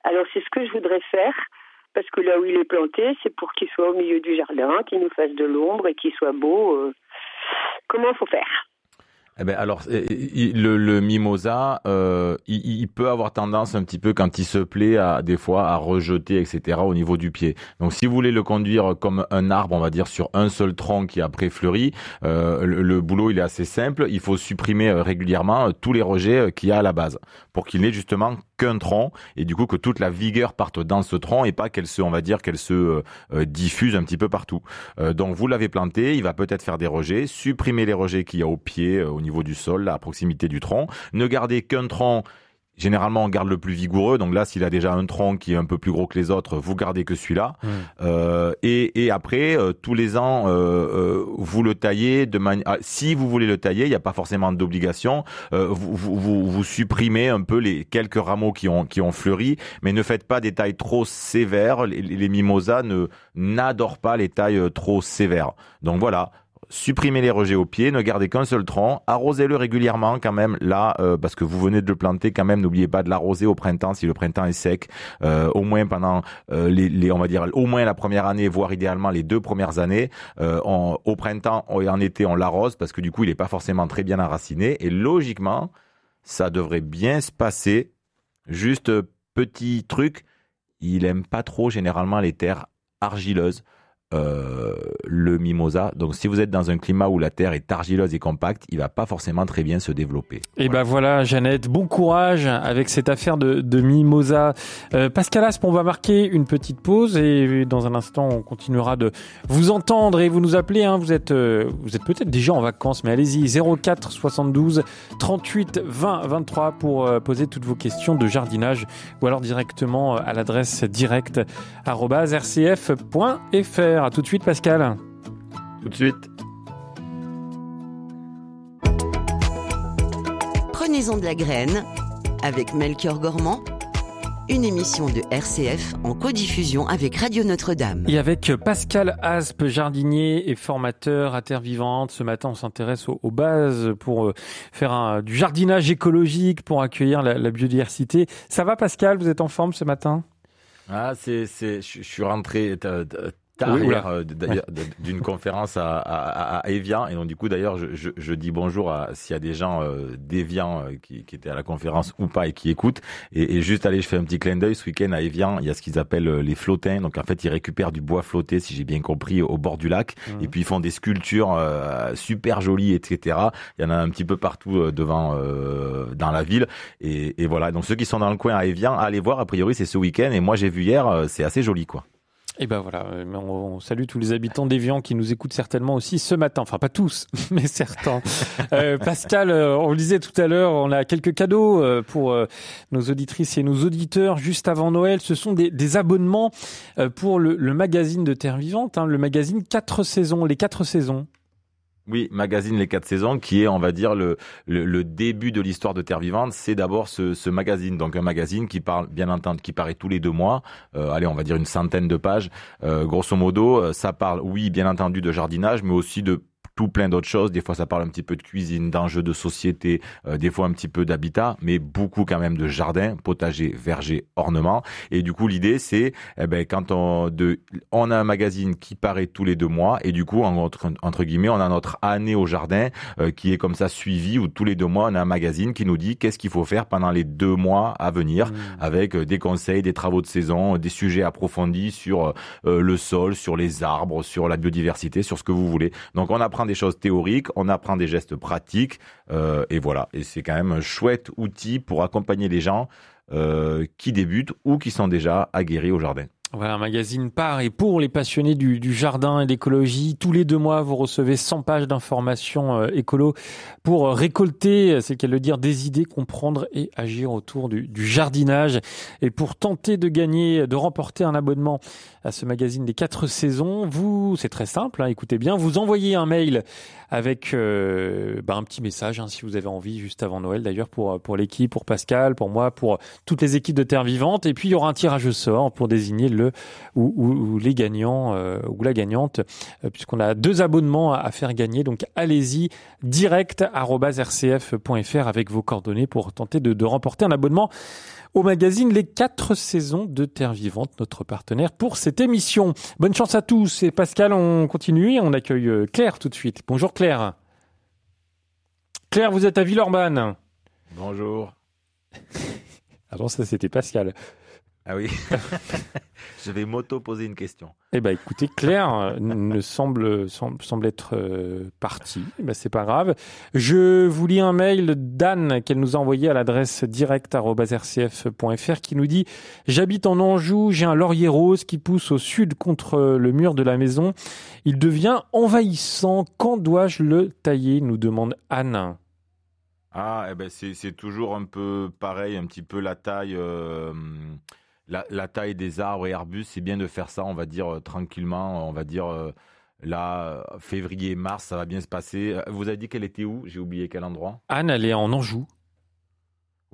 Alors c'est ce que je voudrais faire parce que là où il est planté, c'est pour qu'il soit au milieu du jardin, qu'il nous fasse de l'ombre et qu'il soit beau. euh. Comment faut faire? Eh ben alors euh, il- le, mimosa, euh, il, peut avoir tendance un petit peu quand il se plaît à des fois à rejeter etc au niveau du pied. Donc si vous voulez le conduire comme un arbre, on va dire sur un seul tronc qui après fleurit, euh, le, le boulot il est assez simple. Il faut supprimer euh, régulièrement tous les rejets qu'il y a à la base pour qu'il n'ait justement qu'un tronc et du coup que toute la vigueur parte dans ce tronc et pas qu'elle se, on va dire qu'elle se euh, euh, diffuse un petit peu partout. Euh, donc vous l'avez planté, il va peut-être faire des rejets, supprimer les rejets qu'il y a au pied, au niveau du sol, à proximité du tronc. Ne gardez qu'un tronc. Généralement, on garde le plus vigoureux. Donc là, s'il a déjà un tronc qui est un peu plus gros que les autres, vous gardez que celui-là. Mm. Euh, et, et après, euh, tous les ans, euh, euh, vous le taillez de manière. ah, Si vous voulez le tailler, il n'y a pas forcément d'obligation. Euh, vous, vous, vous, vous supprimez un peu les quelques rameaux qui ont qui ont fleuri, mais ne faites pas des tailles trop sévères. Les, les mimosas ne n'adorent pas les tailles euh, trop sévères. Donc voilà. Supprimez les rejets au pied, ne gardez qu'un seul tronc, arrosez-le régulièrement quand même là euh, parce que vous venez de le planter quand même. N'oubliez pas de l'arroser au printemps si le printemps est sec, euh, au moins pendant euh, les, on va dire au moins la première année, voire idéalement les deux premières années. Au printemps et en été on l'arrose parce que du coup il n'est pas forcément très bien enraciné et logiquement ça devrait bien se passer. Juste petit truc, il aime pas trop généralement les terres argileuses. Euh, le mimosa. Donc, si vous êtes dans un climat où la terre est argileuse et compacte, il va pas forcément très bien se développer. Et ben voilà, Jeannette, bon courage avec cette affaire de, mimosa. Euh, Pascal Asp, on va marquer une petite pause et dans un instant, on continuera de vous entendre et vous nous appeler. Hein. Vous êtes, euh, êtes peut-être déjà en vacances, mais allez-y 04 72 38 20 23 pour euh, poser toutes vos questions de jardinage ou alors directement à l'adresse direct À tout de suite, Pascal. Tout de suite. Prenez-en de la graine avec Melchior Gormand, une émission de RCF en codiffusion avec Radio Notre-Dame. Et avec Pascal Aspe, jardinier et formateur à Terre Vivante. Ce matin, on s'intéresse aux, aux bases pour euh, faire un- du jardinage écologique, pour accueillir la, la biodiversité. Ça va, Pascal? Vous êtes en forme ce matin? Ah, c'est, c'est, je je suis rentré euh, euh, Oui, d'une conférence à, à, à Evian. Et donc, du coup, d'ailleurs, je, je, je dis bonjour à s'il y a des gens euh, d'Evian euh, qui, qui étaient à la conférence ou pas et qui écoutent. Et, et juste, allez, je fais un petit clin d'œil. Ce week-end à Evian, il y a ce qu'ils appellent euh, les flottins. Donc, en fait, ils récupèrent du bois flotté, si j'ai bien compris, au bord du lac. Mhm. Et puis, ils font des sculptures euh, super jolies, etc. Il y en a un petit peu partout euh, devant, euh, dans la ville. Et, et voilà. Donc, ceux qui sont dans le coin à Evian, allez voir. A priori, c'est ce week-end. Et moi, j'ai vu hier, euh, c'est assez joli, quoi. Et ben voilà, euh, on, salue tous les habitants d'Evian qui nous écoutent certainement aussi ce matin. Enfin, pas tous, mais certains. euh, Pascal, euh, on le disait tout à l'heure, on a quelques cadeaux euh, pour nos auditrices et nos auditeurs juste avant Noël. Ce sont des, abonnements pour le, magazine de Terre Vivante, hein, le magazine 4 saisons, les 4 saisons. Oui, magazine Les Quatre Saisons, qui est, on va dire, le, le, début de l'histoire de Terre Vivante. C'est d'abord ce, ce, magazine, donc un magazine qui parle, bien entendu, qui paraît tous les deux mois. Euh, allez, on va dire une centaine de pages. Euh, grosso modo, euh, ça parle, oui, bien entendu, de jardinage, mais aussi de tout plein d'autres choses. Des fois, ça parle un petit peu de cuisine, d'enjeux de société, euh, des fois un petit peu d'habitat, mais beaucoup quand même de jardin, potager, verger, ornement. Et du coup, l'idée, c'est, eh ben, quand on, de, on a un magazine qui paraît tous les deux mois, et du coup, entre, entre guillemets, on a notre année au jardin euh, qui est comme ça suivi, où tous les deux mois, on a un magazine qui nous dit qu'est-ce qu'il faut faire pendant les deux mois à venir, mmh. avec euh, des conseils, des travaux de saison, des sujets approfondis sur le sol, sur les arbres, sur la biodiversité, sur ce que vous voulez. Donc, on apprend des choses théoriques, on apprend des gestes pratiques, euh, et voilà. Et c'est quand même un chouette outil pour accompagner les gens euh, qui débutent ou qui sont déjà aguerris au jardin. Voilà, un magazine par et pour les passionnés du, jardin et d'écologie. Tous les deux mois, vous recevez 100 pages d'informations euh, écolo pour récolter, c'est qu'elle le dire, des idées, comprendre et agir autour du, jardinage. Et pour tenter de gagner, de remporter un abonnement à ce magazine des quatre saisons, vous, c'est très simple, hein, écoutez bien, vous envoyez un mail avec euh, bah, un petit message, hein, si vous avez envie, juste avant Noël d'ailleurs, pour, pour l'équipe, pour Pascal, pour moi, pour toutes les équipes de Terre Vivante. Et puis, il y aura un tirage au sort pour désigner le ou, les gagnants euh, ou la gagnante, euh, puisqu'on a deux abonnements à, faire gagner. Donc allez-y direct rcf.fr avec vos coordonnées pour tenter de, de remporter un abonnement au magazine Les quatre saisons de Terre Vivante, notre partenaire pour cette émission. Bonne chance à tous. Et Pascal, on continue. On accueille euh, Claire tout de suite. Bonjour Claire. Claire, vous êtes à Villeurbanne. Bonjour. Avant ça, c'était Pascal. Ah oui. je vais m'auto-poser une question. Eh ben, écoutez, Claire euh, ne semble, semble, semble être euh, partie. Eh ben, c'est pas grave. Je vous lis un mail d'Anne qu'elle nous a envoyé à l'adresse direct.rcf.fr qui nous dit J'habite en Anjou, j'ai un laurier rose qui pousse au sud contre le mur de la maison. Il devient envahissant. Quand dois-je le tailler? nous demande Anne. Ah, eh ben c'est toujours un peu pareil, un petit peu la taille. Euh, la, taille des arbres et arbustes, c'est bien de faire ça, on va dire, euh, tranquillement, on va dire, euh, là, février, mars, ça va bien se passer. Euh, vous avez dit qu'elle était où? J'ai oublié quel endroit Anne, elle est en Anjou.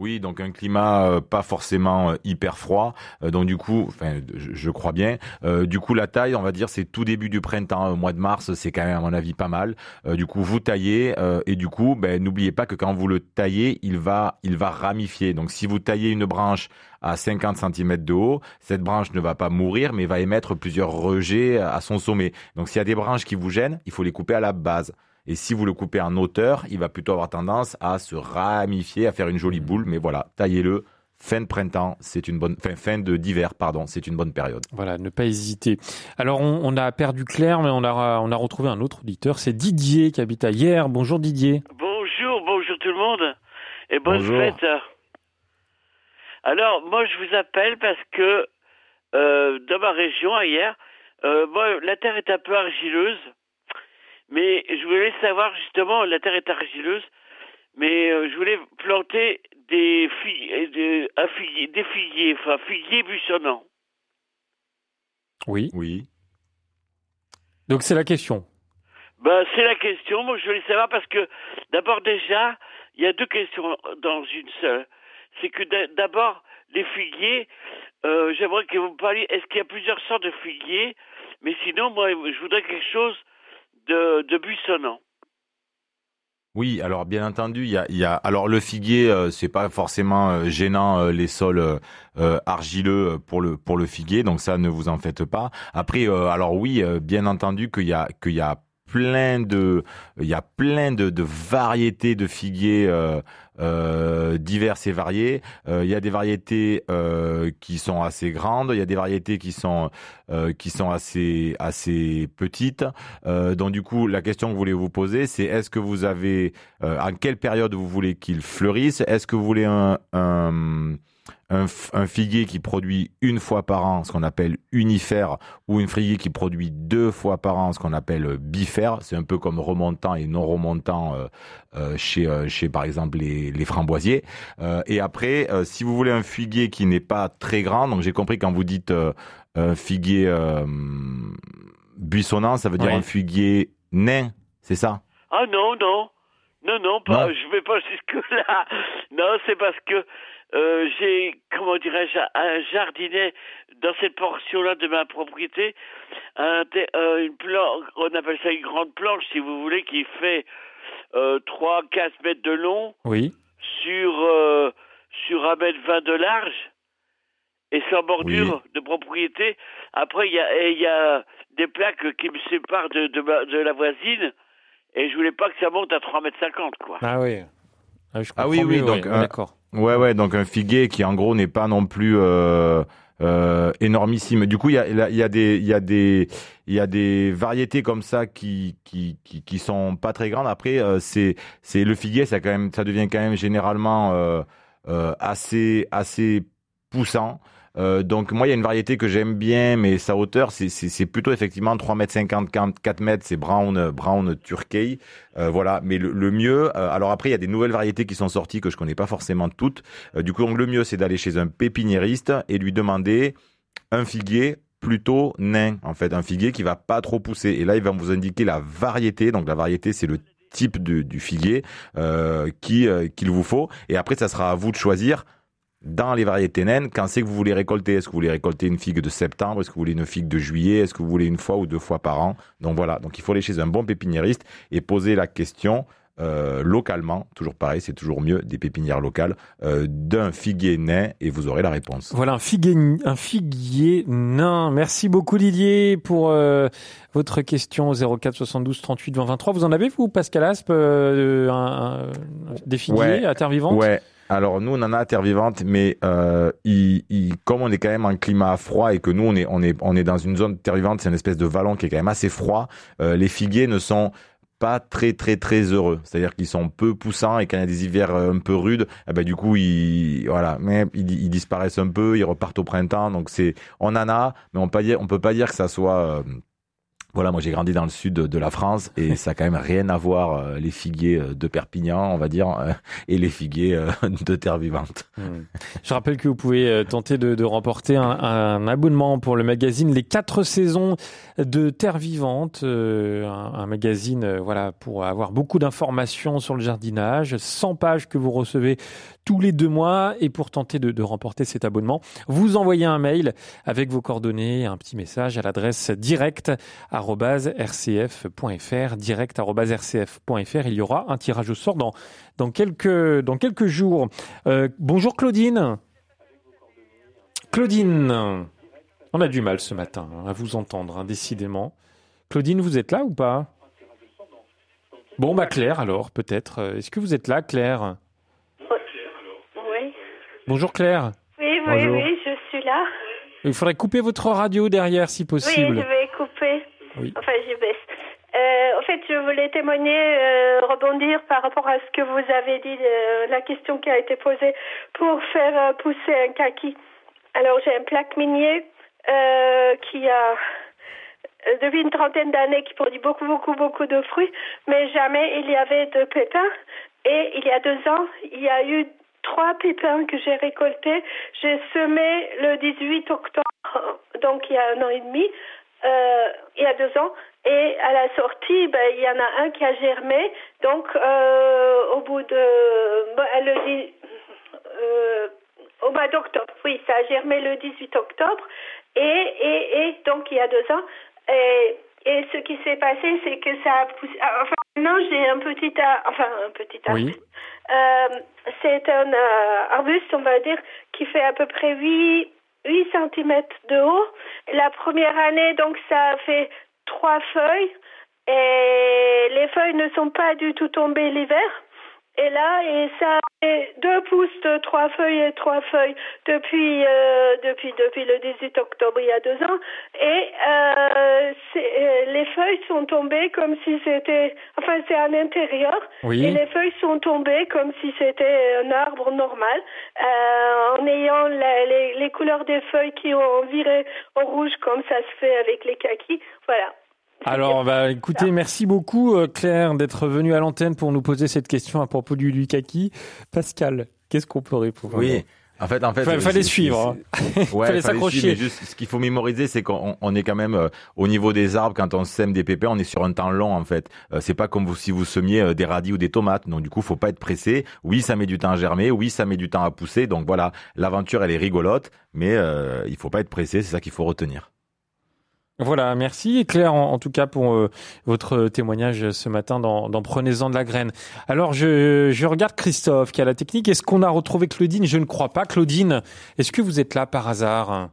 Oui, donc un climat pas forcément hyper froid. donc du coup, enfin, je, crois bien. du coup, la taille, on va dire, c'est tout début du printemps, au mois de mars, c'est quand même à mon avis pas mal. du coup, vous taillez et du coup, ben, n'oubliez pas que quand vous le taillez, il va, il va ramifier. Donc si vous taillez une branche à 50 cm de haut, cette branche ne va pas mourir, mais va émettre plusieurs rejets à son sommet. Donc s'il y a des branches qui vous gênent, il faut les couper à la base. Et si vous le coupez en hauteur, il va plutôt avoir tendance à se ramifier, à faire une jolie boule. Mais voilà, taillez-le. Fin de printemps, c'est une bonne, fin, fin de d'hiver, pardon, c'est une bonne période. Voilà, ne pas hésiter. Alors, on, a perdu Claire, mais on a, on a retrouvé un autre auditeur. C'est Didier qui habite à hier. Bonjour Didier. Bonjour, bonjour tout le monde. Et bonne fête. Alors, moi, je vous appelle parce que euh, dans ma région, hier, euh, moi, la terre est un peu argileuse, mais je voulais savoir justement, la terre est argileuse, mais euh, je voulais planter des figuiers, des, figuier, des figuiers, enfin figuiers buissonnants. Oui. Oui. Donc c'est la question. Ben, c'est la question. Moi, je voulais savoir parce que d'abord déjà, il y a deux questions dans une seule c'est que d'abord, les figuiers, euh, j'aimerais que vous me parliez, est-ce qu'il y a plusieurs sortes de figuiers? Mais sinon, moi, je voudrais quelque chose de, buissonnant. Oui, alors bien entendu, il y a, alors le figuier, euh, c'est pas forcément euh, gênant les sols argileux pour le pour le figuier, donc ça ne vous en faites pas. Après, alors oui, bien entendu qu'il y a qu'il y a plein de, il y a plein de, de variétés de figuiers euh, euh, diverses et variées. Euh, il y a des variétés euh, qui sont assez grandes, il y a des variétés qui sont euh, qui sont assez assez petites. Euh, donc du coup, la question que vous voulez vous poser, c'est est-ce que vous avez, en quelle période vous voulez qu'ils fleurissent Est-ce que vous voulez un, un un, figuier qui produit une fois par an, ce qu'on appelle unifère, ou un figuier qui produit deux fois par an, ce qu'on appelle euh, bifère. C'est un peu comme remontant et non remontant euh, euh, chez, euh, chez, par exemple, les, les framboisiers. Et après, si vous voulez un figuier qui n'est pas très grand, donc j'ai compris quand vous dites un figuier buissonnant, ça veut dire un figuier nain, c'est ça? Ah non, non. Non, non, pas, Non. je vais pas jusque-là. Non, c'est parce que euh, j'ai, comment dirais-je, un jardinet dans cette portion-là de ma propriété, un, te- euh, une planche, on appelle ça une grande planche, si vous voulez, qui fait euh, 3-4 mètres de long Oui. sur, euh, sur 1 mètre 20 de large et sans bordure de propriété. Après, il y a, y a des plaques qui me séparent de, de, ma- de la voisine et je voulais pas que ça monte à 3 mètres 50, quoi. Ah oui. Ah, je Ah oui, oui, donc, ouais, euh, d'accord. Ouais, ouais, donc un figuier qui en gros n'est pas non plus euh, euh, énormissime. Du coup, il y a, y a- des, il y a des, il y a des variétés comme ça qui, qui, qui, qui sont pas très grandes. Après, euh, c'est, c'est le figuier, ça quand même, ça devient quand même généralement euh, euh, assez, assez poussant. Euh, donc moi il y a une variété que j'aime bien mais sa hauteur c'est plutôt effectivement 3 mètres 50 4 mètres c'est brown brown turkey euh, voilà. Mais le, le mieux euh, alors après il y a des nouvelles variétés qui sont sorties que je connais pas forcément toutes. Euh, du coup donc le mieux c'est d'aller chez un pépiniériste et lui demander un figuier plutôt nain en fait. Un figuier qui va pas trop pousser. Et là il va vous indiquer la variété. Donc la variété c'est le type de, du figuier euh, euh, qu'il vous faut. Et après ça sera à vous de choisir dans les variétés naines, quand c'est que vous voulez récolter? Est-ce que vous voulez récolter une figue de septembre? Est-ce que vous voulez une figue de juillet? Est-ce que vous voulez une fois ou deux fois par an? Donc voilà, donc il faut aller chez un bon pépiniériste et poser la question euh, localement, toujours pareil, c'est toujours mieux des pépinières locales, euh, d'un figuier nain et vous aurez la réponse. Voilà un figuier, un figuier nain. Merci beaucoup Didier pour euh, votre question au 04 72 38 20 23. Vous en avez vous Pascal Aspe un- un- des figuiers Ouais. à terre vivante? Ouais. Alors nous on en a terre vivante, mais euh, il, il- comme on est quand même en climat froid et que nous on est on est on est dans une zone terre vivante, c'est une espèce de vallon qui est quand même assez froid. euh, les figuiers ne sont pas très très très heureux, c'est-à-dire qu'ils sont peu poussants et quand il y a des hivers euh, un peu rudes, eh ben du coup ils voilà, ils, disparaissent un peu, ils repartent au printemps. Donc c'est on en a, mais on peut dire peut pas dire que ça soit euh, voilà, moi j'ai grandi dans le sud de la France et ça a quand même rien à voir euh, les figuiers euh, de Perpignan, on va dire, euh, et les figuiers euh, de terre vivante. Je rappelle que vous pouvez tenter de, de remporter un, un abonnement pour le magazine Les quatre saisons de Terre Vivante, euh, un, magazine euh, voilà pour avoir beaucoup d'informations sur le jardinage, 100 pages que vous recevez tous les deux mois et pour tenter de, remporter cet abonnement, vous envoyez un mail avec vos coordonnées, un petit message à l'adresse direct@rcf.fr, direct@rcf.fr. Il y aura un tirage au sort dans dans quelques dans quelques jours. Euh, bonjour Claudine. Claudine, on a du mal ce matin hein, à vous entendre, hein, décidément. Claudine, vous êtes là ou pas? Bon, bah Claire alors, peut-être. Euh, Est-ce que vous êtes là, Claire? Oui, Bonjour Claire. oui, oui, Bonjour. oui, je suis là. Il faudrait couper votre radio derrière si Oui, possible. je vais couper. Oui. Enfin, je baisse. Euh, en fait, je voulais témoigner, euh, rebondir par rapport à ce que vous avez dit, euh, la question qui a été posée pour faire pousser un kaki. Alors, j'ai un plaque minier euh, qui a euh, depuis une trentaine d'années qui produit beaucoup, beaucoup, beaucoup de fruits, mais jamais il y avait de pépins. Et il y a deux ans, il y a eu trois pépins que j'ai récoltés. J'ai semé le 18 octobre, donc il y a un an et demi, euh, il y a deux ans. Et à la sortie, ben, il y en a un qui a germé. Donc, euh, au bout de... elle le euh, au mois d'octobre, oui, ça a germé le 18 octobre. Et, et, et donc, il y a deux ans. Et, et ce qui s'est passé, c'est que ça a poussé... ah, Enfin, maintenant, j'ai un petit... ar- Enfin, un petit arbre. Oui. Euh, c'est un euh, arbuste, on va dire, qui fait à peu près 8, 8 cm de haut. La première année, donc, ça a fait trois feuilles. Et les feuilles ne sont pas du tout tombées l'hiver. Et là, et ça Et deux pousses de trois feuilles et trois feuilles depuis euh, depuis depuis le 18 octobre il y a deux ans. Et euh, euh, les feuilles sont tombées comme si c'était enfin c'est à l'intérieur. Oui. et les feuilles sont tombées comme si c'était un arbre normal euh, en ayant la- les, les couleurs des feuilles qui ont viré au rouge comme ça se fait avec les kakis. Voilà Alors, bah, écoutez, merci beaucoup euh, Claire d'être venue à l'antenne pour nous poser cette question à propos du Lukaki. Pascal, qu'est-ce qu'on peut répondre? Oui. En fait, en fait, Fa- euh, fallait c'est- suivre, hein. Ouais, Fallait s'accrocher. ce qu'il faut mémoriser, c'est qu'on on est quand même euh, au niveau des arbres quand on sème des pépins, on est sur un temps long en fait. Euh, c'est pas comme vous, si vous semiez euh, des radis ou des tomates. Donc du coup, faut pas être pressé. Oui, ça met du temps à germer. Oui, ça met du temps à pousser. Donc voilà, l'aventure elle est rigolote, mais euh, il faut pas être pressé. C'est ça qu'il faut retenir. Voilà, merci Claire en, en tout cas pour euh, votre témoignage ce matin dans, dans Prenez-en de la graine. Alors je, je regarde Christophe qui a la technique. Est-ce qu'on a retrouvé Claudine? Je ne crois pas. Claudine, est-ce que vous êtes là par hasard?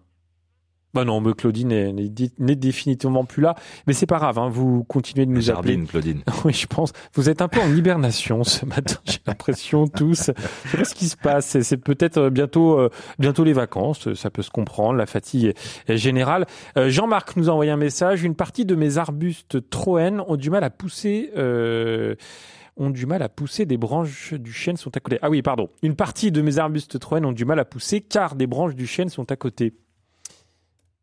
Bah non, mais Claudine n'est- n'est dé- n'est définitivement plus là. Mais c'est pas grave, hein, vous continuez de nous appeler. Jardine, Claudine. Oui, je pense. Vous êtes un peu en hibernation ce matin, j'ai l'impression tous. Je sais pas ce qui se passe. C'est- peut-être euh, bientôt, euh, bientôt les vacances. Ça peut se comprendre. La fatigue est, est générale. Euh, Jean-Marc nous a envoyé un message. Une partie de mes arbustes troènes ont du mal à pousser. euh, ont du mal à pousser, des branches du chêne sont à côté. Ah oui, pardon. Une partie de mes arbustes troènes ont du mal à pousser car des branches du chêne sont à côté.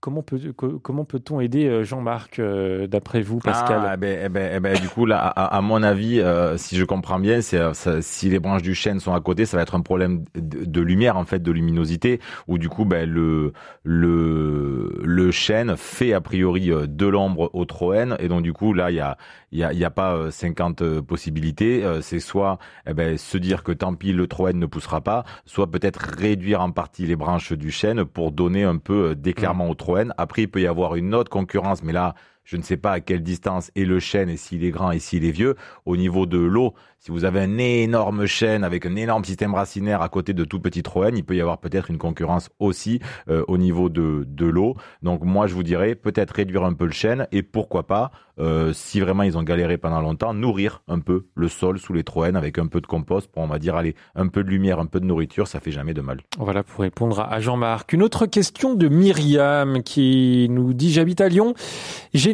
Comment peut co- comment peut-on aider euh, Jean-Marc euh, d'après vous, Pascal Ah, eh ben, eh ben, eh ben, du coup, là, à, mon avis, euh, si je comprends bien, euh, si les branches du chêne sont à côté, ça va être un problème de, lumière, en fait, de luminosité, où du coup, ben, le, le, le chêne fait a priori de l'ombre au troène, et donc du coup, là, il y a, il y a, y a pas euh, 50 possibilités. Euh, c'est soit eh ben, se dire que tant pis, le troène ne poussera pas, soit peut-être réduire en partie les branches du chêne pour donner un peu euh, d'éclairement au troène. Après, il peut y avoir une autre concurrence, mais là, je ne sais pas à quelle distance est le chêne et s'il est grand et s'il est vieux. Au niveau de l'eau, si vous avez un énorme chêne avec un énorme système racinaire à côté de tout petit troène, il peut y avoir peut-être une concurrence aussi euh, au niveau de, de l'eau. Donc moi, je vous dirais peut-être réduire un peu le chêne et pourquoi pas, euh, si vraiment ils ont galéré pendant longtemps, nourrir un peu le sol sous les troènes avec un peu de compost pour, on va dire, aller un peu de lumière, un peu de nourriture, ça fait jamais de mal. Voilà pour répondre à Jean-Marc. Une autre question de Myriam qui nous dit j'habite à Lyon.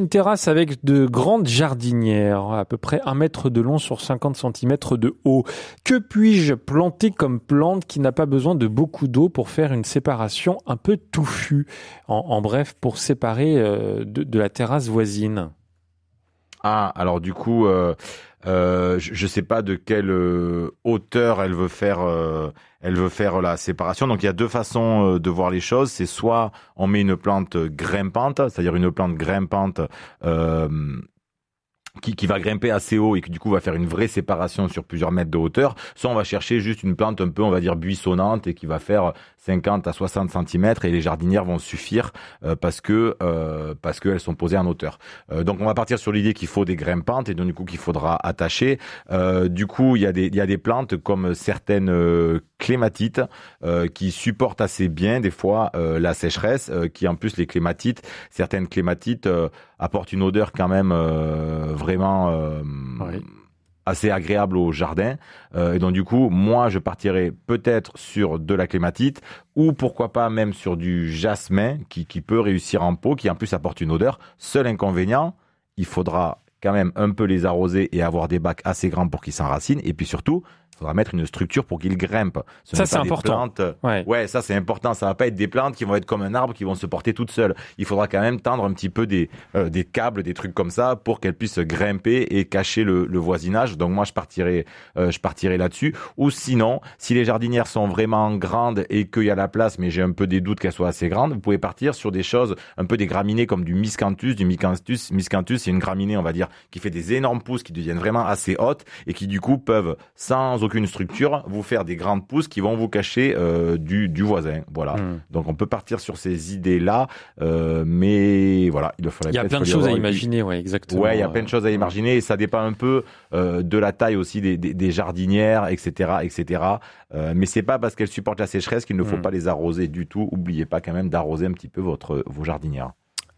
Une terrasse avec de grandes jardinières, à peu près un mètre de long sur 50 cm de haut. Que puis-je planter comme plante qui n'a pas besoin de beaucoup d'eau pour faire une séparation un peu touffue? En, bref, pour séparer euh, de, de la terrasse voisine. Ah, alors du coup, euh, euh, je, je sais pas de quelle euh, hauteur elle veut faire, euh, elle veut faire la séparation. Donc il y a deux façons euh, de voir les choses. C'est soit on met une plante grimpante, c'est-à-dire une plante grimpante. Euh, qui, qui va grimper assez haut et qui du coup va faire une vraie séparation sur plusieurs mètres de hauteur, soit on va chercher juste une plante un peu, on va dire, buissonnante et qui va faire 50 à 60 cm et les jardinières vont suffire euh, parce que euh, parce qu'elles sont posées en hauteur. Euh, donc on va partir sur l'idée qu'il faut des grimpantes et donc du coup qu'il faudra attacher. Euh, du coup il y a des il y a des plantes comme certaines euh, clématites euh, qui supportent assez bien des fois euh, la sécheresse, euh, qui en plus les clématites, certaines clématites apportent une odeur quand même vraiment assez agréable au jardin. Et donc du coup, moi, je partirais peut-être sur de la clématite ou pourquoi pas même sur du jasmin qui, qui peut réussir en pot, qui en plus apporte une odeur. Seul inconvénient, il faudra quand même un peu les arroser et avoir des bacs assez grands pour qu'ils s'enracinent. Et puis surtout, faudra mettre une structure pour qu'ils grimpent. Ce Ça, c'est important. plantes- Ouais. Ouais, ça c'est important. Ça va pas être des plantes qui vont être comme un arbre qui vont se porter toutes seules. Il faudra quand même tendre un petit peu des euh, des câbles, des trucs comme ça pour qu'elles puissent grimper et cacher le, le voisinage. Donc moi je partirai euh, je partirai là-dessus. Ou sinon, si les jardinières sont vraiment grandes et qu'il y a la place, mais j'ai un peu des doutes qu'elles soient assez grandes, vous pouvez partir sur des choses un peu des graminées comme du miscanthus, du miscanthus. Miscanthus, c'est une graminée, on va dire, qui fait des énormes pousses qui deviennent vraiment assez hautes et qui du coup peuvent sans structure vous faire des grandes pousses qui vont vous cacher euh, du, du voisin. Voilà. Hmm. Donc on peut partir sur ces idées-là, euh, mais voilà, il faudrait Il y a plein de choses à imaginer, ouais, exactement. Ouais, il y a plein de choses à imaginer et ça dépend un peu euh, de la taille aussi des, des, des jardinières, etc., etc. Mais c'est pas parce qu'elles supportent la sécheresse qu'il ne faut Mm. pas les arroser du tout. Oubliez pas quand même d'arroser un petit peu votre vos jardinières.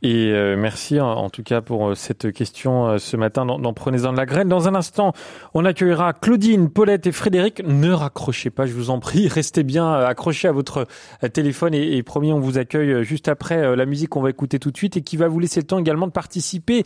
Et euh, merci en, tout cas pour euh, cette question euh, ce matin dans, Prenez-en de la graine. Dans un instant, on accueillera Claudine, Paulette et Frédéric. Ne raccrochez pas, je vous en prie. Restez bien euh, accrochés à votre euh, téléphone et, et promis, on vous accueille juste après la musique qu'on va écouter tout de suite et qui va vous laisser le temps également de participer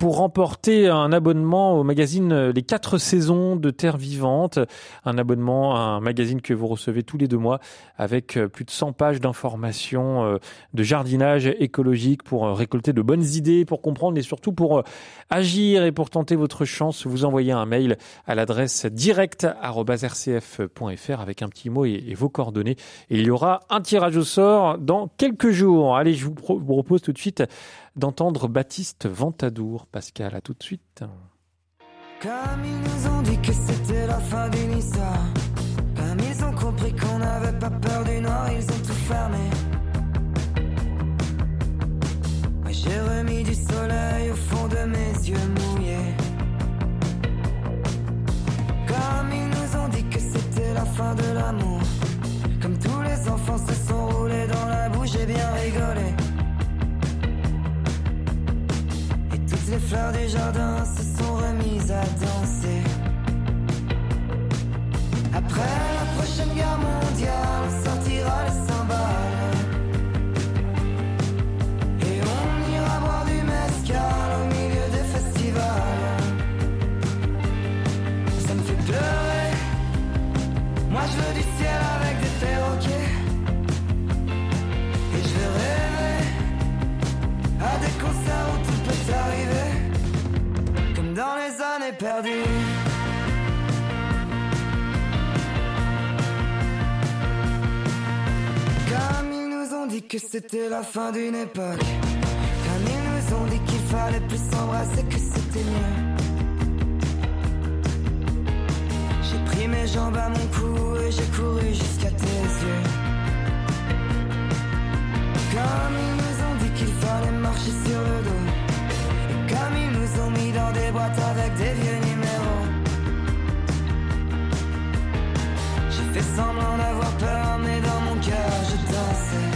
pour remporter un abonnement au magazine Les Quatre Saisons de Terre Vivante. Un abonnement à un magazine que vous recevez tous les deux mois avec plus de 100 pages d'informations de jardinage écologique pour euh, récolter de bonnes idées, pour comprendre et surtout pour euh, agir et pour tenter votre chance. Vous envoyez un mail à l'adresse direct.rcf.fr avec un petit mot et, vos coordonnées. Et il y aura un tirage au sort dans quelques jours. Allez, je vous, pro- vous propose tout de suite d'entendre Baptiste Ventadour. Pascal, à tout de suite. Nous dit que c'était la fleurs du jardin se sont remises à danser. Après la prochaine guerre mondiale, Comme ils nous ont dit que c'était la fin d'une époque. Comme ils nous ont dit qu'il fallait plus s'embrasser, que c'était mieux. J'ai pris mes jambes à mon cou et j'ai couru jusqu'à tes yeux. Comme ils nous ont dit qu'il fallait marcher sur le dos. Comme ils nous ont mis dans des boîtes avec des vieux numéros. J'ai fait semblant d'avoir peur, mais dans mon cœur je dansais.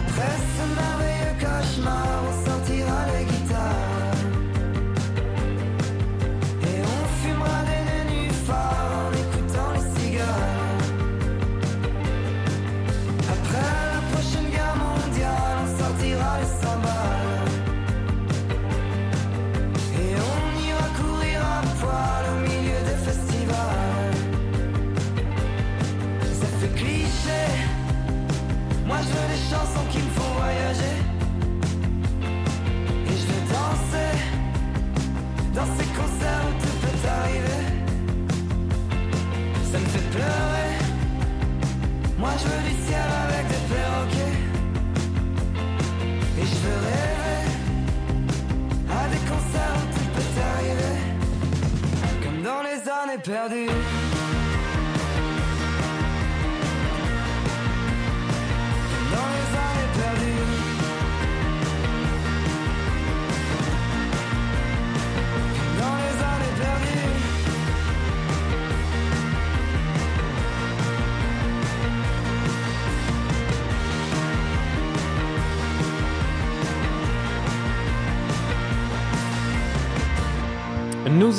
Après ce merveilleux cauchemar, on sortira les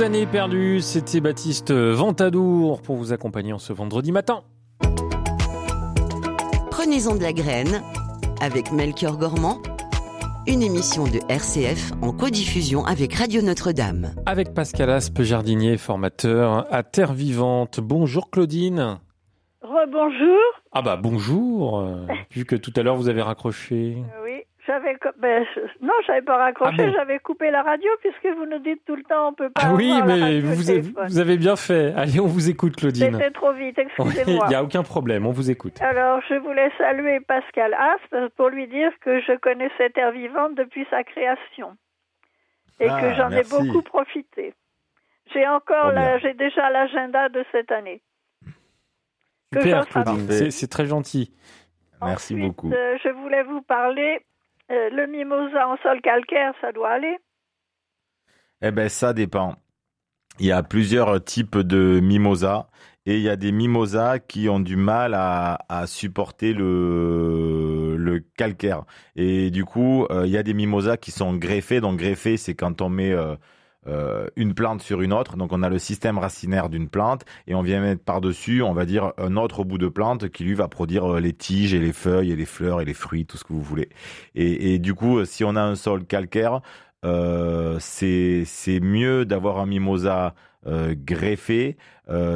années perdues, c'était Baptiste euh, Ventadour pour vous accompagner en ce vendredi matin. Prenez-en de la graine avec Melchior Gormand une émission de RCF en codiffusion avec Radio Notre-Dame. Avec Pascal Aspe, jardinier formateur à Terre Vivante. Bonjour Claudine. Rebonjour. Ah bah bonjour, euh, vu que tout à l'heure vous avez raccroché. Euh, oui j'avais ben, je- non, j'avais pas raccroché, Ah bon j'avais coupé la radio puisque vous nous dites tout le temps on peut pas. Ah oui, mais vous avez, téléphone. vous avez bien fait. Allez, on vous écoute Claudine. C'était trop vite, Il excusez-moi. n'y a aucun problème, on vous écoute. Alors, je voulais saluer Pascal Aspe pour lui dire que je connaissais Terre Vivante depuis sa création et Ah, que j'en ai beaucoup profité. J'ai encore, j'ai déjà l'agenda de cette année. Super Claudine, c'est c'est très gentil. Merci Ensuite, beaucoup. euh, je voulais vous parler. Euh, le mimosa en sol calcaire, ça doit aller. Eh ben, ça dépend. Il y a plusieurs types de mimosas et il y a des mimosas qui ont du mal à, supporter le, le calcaire. Et du coup, euh, il y a des mimosas qui sont greffés. Donc greffés, c'est quand on met euh, euh, une plante sur une autre. Donc on a le système racinaire d'une plante et on vient mettre par-dessus, on va dire, un autre bout de plante qui lui va produire euh, les tiges et les feuilles et les fleurs et les fruits, tout ce que vous voulez. Et, du coup, euh, si on a un sol calcaire, c'est mieux d'avoir un mimosa greffé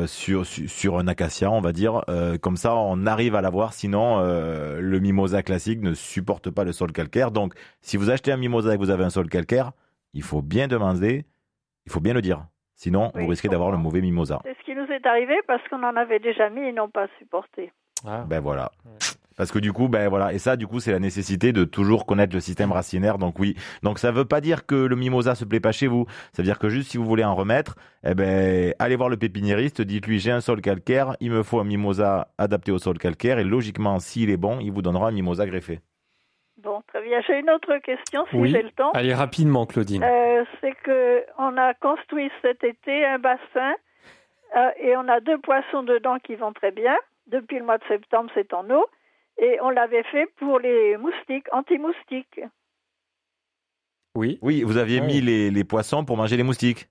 sur, sur un acacia, on va dire. Comme ça, on arrive à l'avoir. Sinon, le mimosa classique ne supporte pas le sol calcaire. Donc, si vous achetez un mimosa et que vous avez un sol calcaire, il faut bien demander, il faut bien le dire. Sinon, Oui, vous risquez d'avoir le mauvais mimosa. C'est ce qui nous est arrivé parce qu'on en avait déjà mis et n'ont pas supporté. Ben voilà. Parce que du coup, ben voilà, et ça, du coup, c'est la nécessité de toujours connaître le système racinaire. Donc oui, donc ça veut pas dire que le mimosa se plaît pas chez vous. Ça veut dire que juste si vous voulez en remettre, eh ben allez voir le pépiniériste, dites-lui j'ai un sol calcaire, il me faut un mimosa adapté au sol calcaire, et logiquement, s'il est bon, il vous donnera un mimosa greffé. Bon, très bien. J'ai une autre question, si Oui. j'ai le temps. Allez, rapidement, Claudine. Euh, c'est que on a construit cet été un bassin euh, et on a deux poissons dedans qui vont très bien. Depuis le mois de septembre, c'est en eau. Et on l'avait fait pour les moustiques, anti-moustiques. Oui. Oui, vous aviez mis les, les poissons pour manger les moustiques.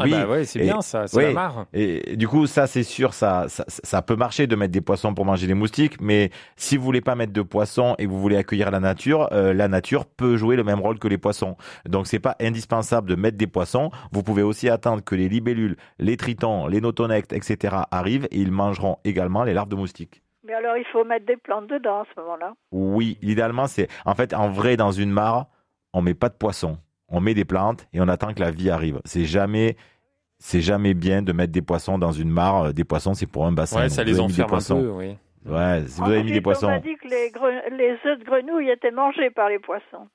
Oui. Ah bah ouais, c'est bien ça, c'est la mare. Et du coup, ça, c'est sûr, ça, ça, ça peut marcher de mettre des poissons pour manger les moustiques, mais si vous voulez pas mettre de poissons et que vous voulez accueillir la nature, euh, la nature peut jouer le même rôle que les poissons. Donc, c'est pas indispensable de mettre des poissons. Vous pouvez aussi attendre que les libellules, les tritons, les notonectes, etc. arrivent et ils mangeront également les larves de moustiques. Mais alors, il faut mettre des plantes dedans à ce moment-là? Oui, idéalement, c'est, en fait, en vrai, dans une mare, on met pas de poissons. On met des plantes et on attend que la vie arrive. C'est jamais, c'est jamais bien de mettre des poissons dans une mare. Euh, Des poissons, c'est pour un bassin. Ouais, ça les enferme un poissons. peu, oui. Ouais, si vous avez mis des Ensuite, On poissons. m'a dit que les, gre- les œufs de grenouille étaient mangés par les poissons.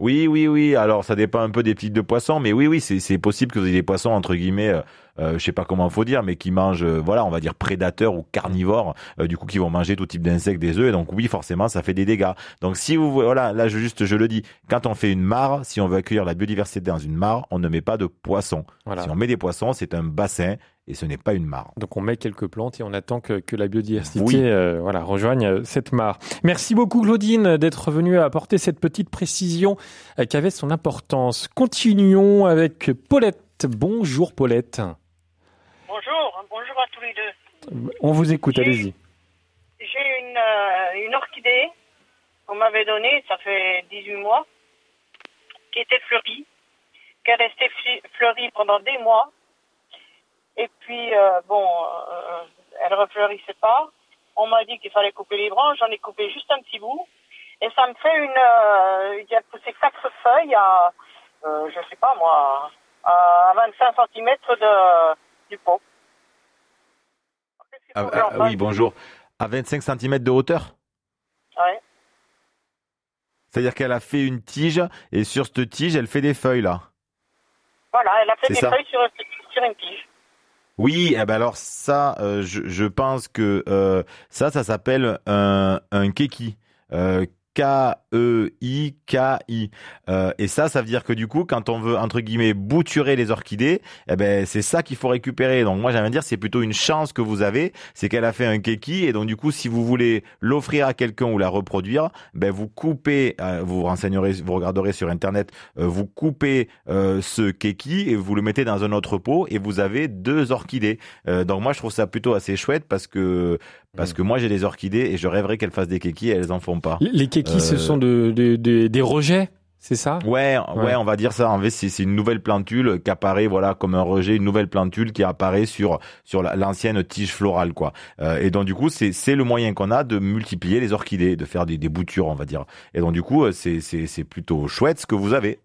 Oui, oui, oui. Alors, ça dépend un peu des types de poissons, mais oui, oui, c'est c'est possible que vous ayez des poissons entre guillemets, euh, euh, je sais pas comment faut dire, mais qui mangent, euh, voilà, on va dire prédateurs ou carnivores, euh, du coup, qui vont manger tout type d'insectes, des œufs. Et donc, oui, forcément, ça fait des dégâts. Donc, si vous, voilà, là, je, juste, je le dis, quand on fait une mare, si on veut accueillir la biodiversité dans une mare, on ne met pas de poissons. Voilà. Si on met des poissons, c'est un bassin et ce n'est pas une mare. Donc on met quelques plantes et on attend que, que la biodiversité Oui. euh, voilà, rejoigne euh, cette mare. Merci beaucoup Claudine d'être venue apporter cette petite précision euh, qui avait son importance. Continuons avec Paulette. Bonjour Paulette. Bonjour, bonjour à tous les deux. On vous écoute, allez-y. J'ai une, euh, une orchidée qu'on m'avait donnée, ça fait 18 mois, qui était fleurie, qui est restée fleurie pendant des mois. Et puis, euh, bon, euh, elle refleurissait pas. On m'a dit qu'il fallait couper les branches, j'en ai coupé juste un petit bout. Et ça me fait une... euh, il y a poussé quatre feuilles à, je sais pas moi, à 25 cm de, du pot. Ah, ah, oui, bonjour. À 25 cm de hauteur? Ouais. C'est-à-dire qu'elle a fait une tige et sur cette tige, elle fait des feuilles là. Voilà, elle a fait des ça. feuilles sur, sur une tige. Oui, eh ben alors ça, euh, je, je pense que euh, ça, ça s'appelle un, un. Euh, K-E-I-K-I. Euh, et ça, ça veut dire que du coup, quand on veut, entre guillemets, bouturer les orchidées, eh ben, c'est ça qu'il faut récupérer. Donc moi, j'aime dire, c'est plutôt une chance que vous avez, c'est qu'elle a fait un keki. Et donc du coup, si vous voulez l'offrir à quelqu'un ou la reproduire, ben, vous coupez, euh, vous vous renseignerez, vous regarderez sur Internet, euh, vous coupez euh, ce keki et vous le mettez dans un autre pot et vous avez deux orchidées. Euh, donc moi, je trouve ça plutôt assez chouette parce que, parce que moi, j'ai des orchidées et je rêverais qu'elles fassent des kekis et elles en font pas. Les kekis, ce Euh, sont de, de- de- des rejets, c'est ça? Ouais, ouais, Ouais. on va dire ça. En fait, c'est c'est une nouvelle plantule qui apparaît, voilà, comme un rejet, une nouvelle plantule qui apparaît sur sur la- l'ancienne tige florale, quoi. Euh, et donc du coup, c'est c'est le moyen qu'on a de multiplier les orchidées, de faire des, des boutures, on va dire. Et donc du coup, euh, c'est c'est c'est plutôt chouette ce que vous avez.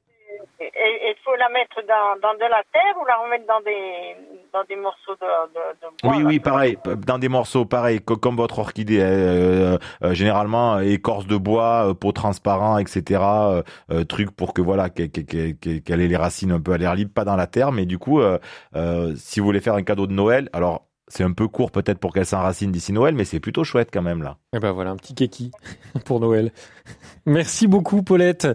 La mettre dans, dans de la terre ou la remettre dans des, dans des morceaux de, de, de bois Oui, oui, pareil, dans des morceaux pareils, co- comme votre orchidée, euh, euh, généralement écorce de bois, euh, peau transparent, etc. euh, euh, truc pour que voilà, qu'elle qu'elle ait les racines un peu à l'air libre, pas dans la terre. Mais du coup, euh, euh, si vous voulez faire un cadeau de Noël, alors c'est un peu court peut-être pour qu'elle s'enracine d'ici Noël, mais c'est plutôt chouette quand même là. Et ben voilà, un petit keki pour Noël. Merci beaucoup Paulette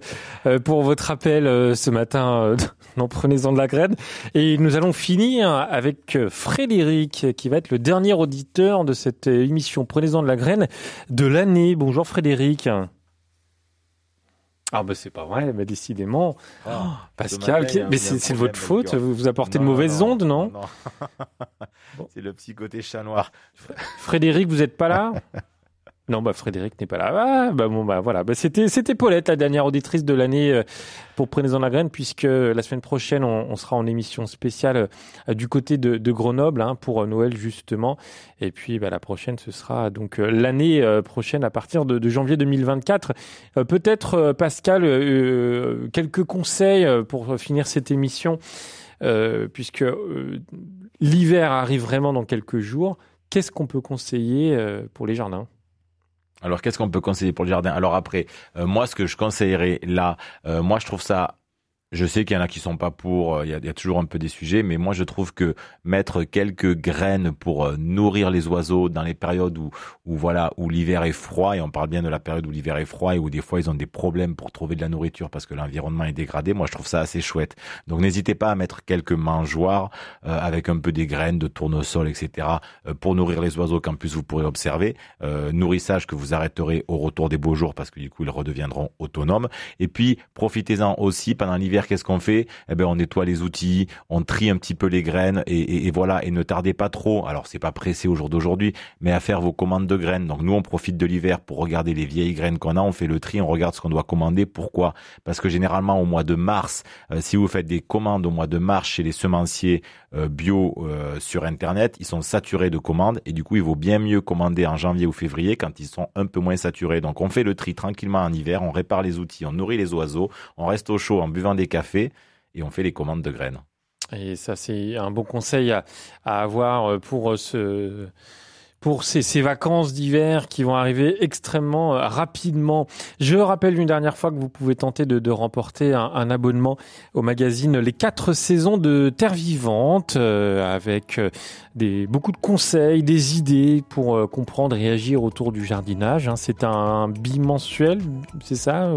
euh, pour votre appel euh, ce matin euh, dans Prenez-en de la graine. Et nous allons finir avec euh, Frédéric qui va être le dernier auditeur de cette euh, émission Prenez-en de la graine de l'année. Bonjour Frédéric. Ah bah c'est pas vrai, bah décidément. Oh, Pascal, mais c'est de votre faute, vous vous apportez de mauvaises non, ondes, non, non. C'est le petit côté chat noir. Frédéric, vous êtes pas là? Non, bah Frédéric n'est pas là. Ah, bah bon, bah voilà. Bah, c'était, c'était Paulette, la dernière auditrice de l'année euh, pour Prenez-en la graine, puisque la semaine prochaine, on, sera en émission spéciale euh, du côté de, Grenoble hein, pour euh, Noël, justement. Et puis, bah, la prochaine, ce sera donc euh, l'année euh, prochaine à partir de, janvier 2024. Euh, peut-être, euh, Pascal, euh, quelques conseils euh, pour finir cette émission, euh, puisque euh, l'hiver arrive vraiment dans quelques jours. Qu'est-ce qu'on peut conseiller euh, pour les jardins? Alors, qu'est-ce qu'on peut conseiller pour le jardin? Alors après, euh, moi, ce que je conseillerais là, euh, moi, je trouve ça. Je sais qu'il y en a qui sont pas pour. euh, Il y, a, toujours un peu des sujets, mais moi, je trouve que mettre quelques graines pour euh, nourrir les oiseaux dans les périodes où, où voilà, où l'hiver est froid, et on parle bien de la période où l'hiver est froid et où des fois ils ont des problèmes pour trouver de la nourriture parce que l'environnement est dégradé. Moi, je trouve ça assez chouette. Donc, n'hésitez pas à mettre quelques mangeoires euh, avec un peu des graines de tournesol, etc. pour nourrir les oiseaux qu'en plus vous pourrez observer. Nourrissage que vous arrêterez au retour des beaux jours parce que du coup ils redeviendront autonomes. Et puis profitez-en aussi pendant l'hiver. Qu'est-ce qu'on fait Eh ben on nettoie les outils, on trie un petit peu les graines et, voilà. Et ne tardez pas trop. Alors c'est pas pressé au jour d'aujourd'hui, mais à faire vos commandes de graines. Donc nous on profite de l'hiver pour regarder les vieilles graines qu'on a. On fait le tri, on regarde ce qu'on doit commander. Pourquoi? Parce que généralement au mois de mars, euh, si vous faites des commandes au mois de mars chez les semenciers euh, bio euh, sur internet, ils sont saturés de commandes et du coup il vaut bien mieux commander en janvier ou février quand ils sont un peu moins saturés. Donc on fait le tri tranquillement en hiver, on répare les outils, on nourrit les oiseaux, on reste au chaud en buvant des cafés et on fait les commandes de graines. Et ça, c'est un bon conseil à, avoir euh, pour euh, ces, ces vacances d'hiver qui vont arriver extrêmement euh, rapidement. Je rappelle une dernière fois que vous pouvez tenter de, remporter un, abonnement au magazine Les quatre saisons de Terre Vivante avec beaucoup de conseils, des idées pour comprendre et agir autour du jardinage. hein. C'est un bimensuel, c'est ça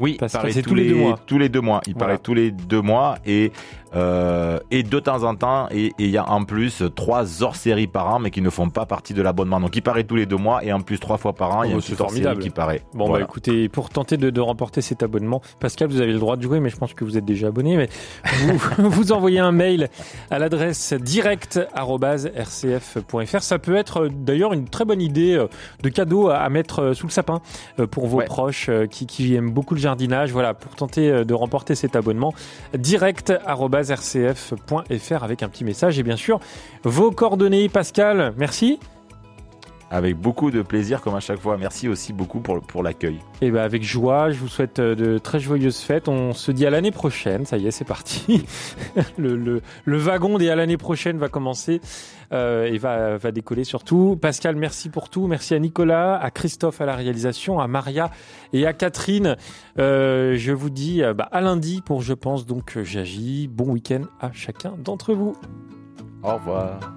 Oui, paraît c'est tous les deux mois. Tous les deux mois. Il Voilà. paraît tous les deux mois et euh, et de temps en temps et il y a en plus trois hors-séries par an mais qui ne font pas partie de l'abonnement. Donc il paraît tous les deux mois et en plus trois fois par an il y a Oh, une formidable. qui paraît. Bon, Voilà. bah écoutez, pour tenter de, de remporter cet abonnement, Pascal, vous avez le droit de jouer, mais je pense que vous êtes déjà abonné. Mais vous, vous envoyez un mail à l'adresse direct.rcf.fr. Ça peut être euh, d'ailleurs une très bonne idée euh, de cadeau à, à mettre sous le sapin pour vos Ouais. proches qui, qui aiment beaucoup le jardinage. Voilà, pour tenter de remporter cet abonnement, direct.rcf.fr avec un petit message et bien sûr vos coordonnées. Pascal, merci. Avec beaucoup de plaisir comme à chaque fois. Merci aussi beaucoup pour, pour l'accueil. Et ben avec joie, je vous souhaite euh, de très joyeuses fêtes. On se dit à l'année prochaine. Ça y est, c'est parti. le, le, le wagon des à l'année prochaine va commencer euh, et va, va décoller surtout. Pascal, merci pour tout. Merci à Nicolas, à Christophe à la réalisation, à Maria et à Catherine. Euh, je vous dis bah, à lundi pour Je pense donc j'agis. Bon week-end à chacun d'entre vous. Au revoir.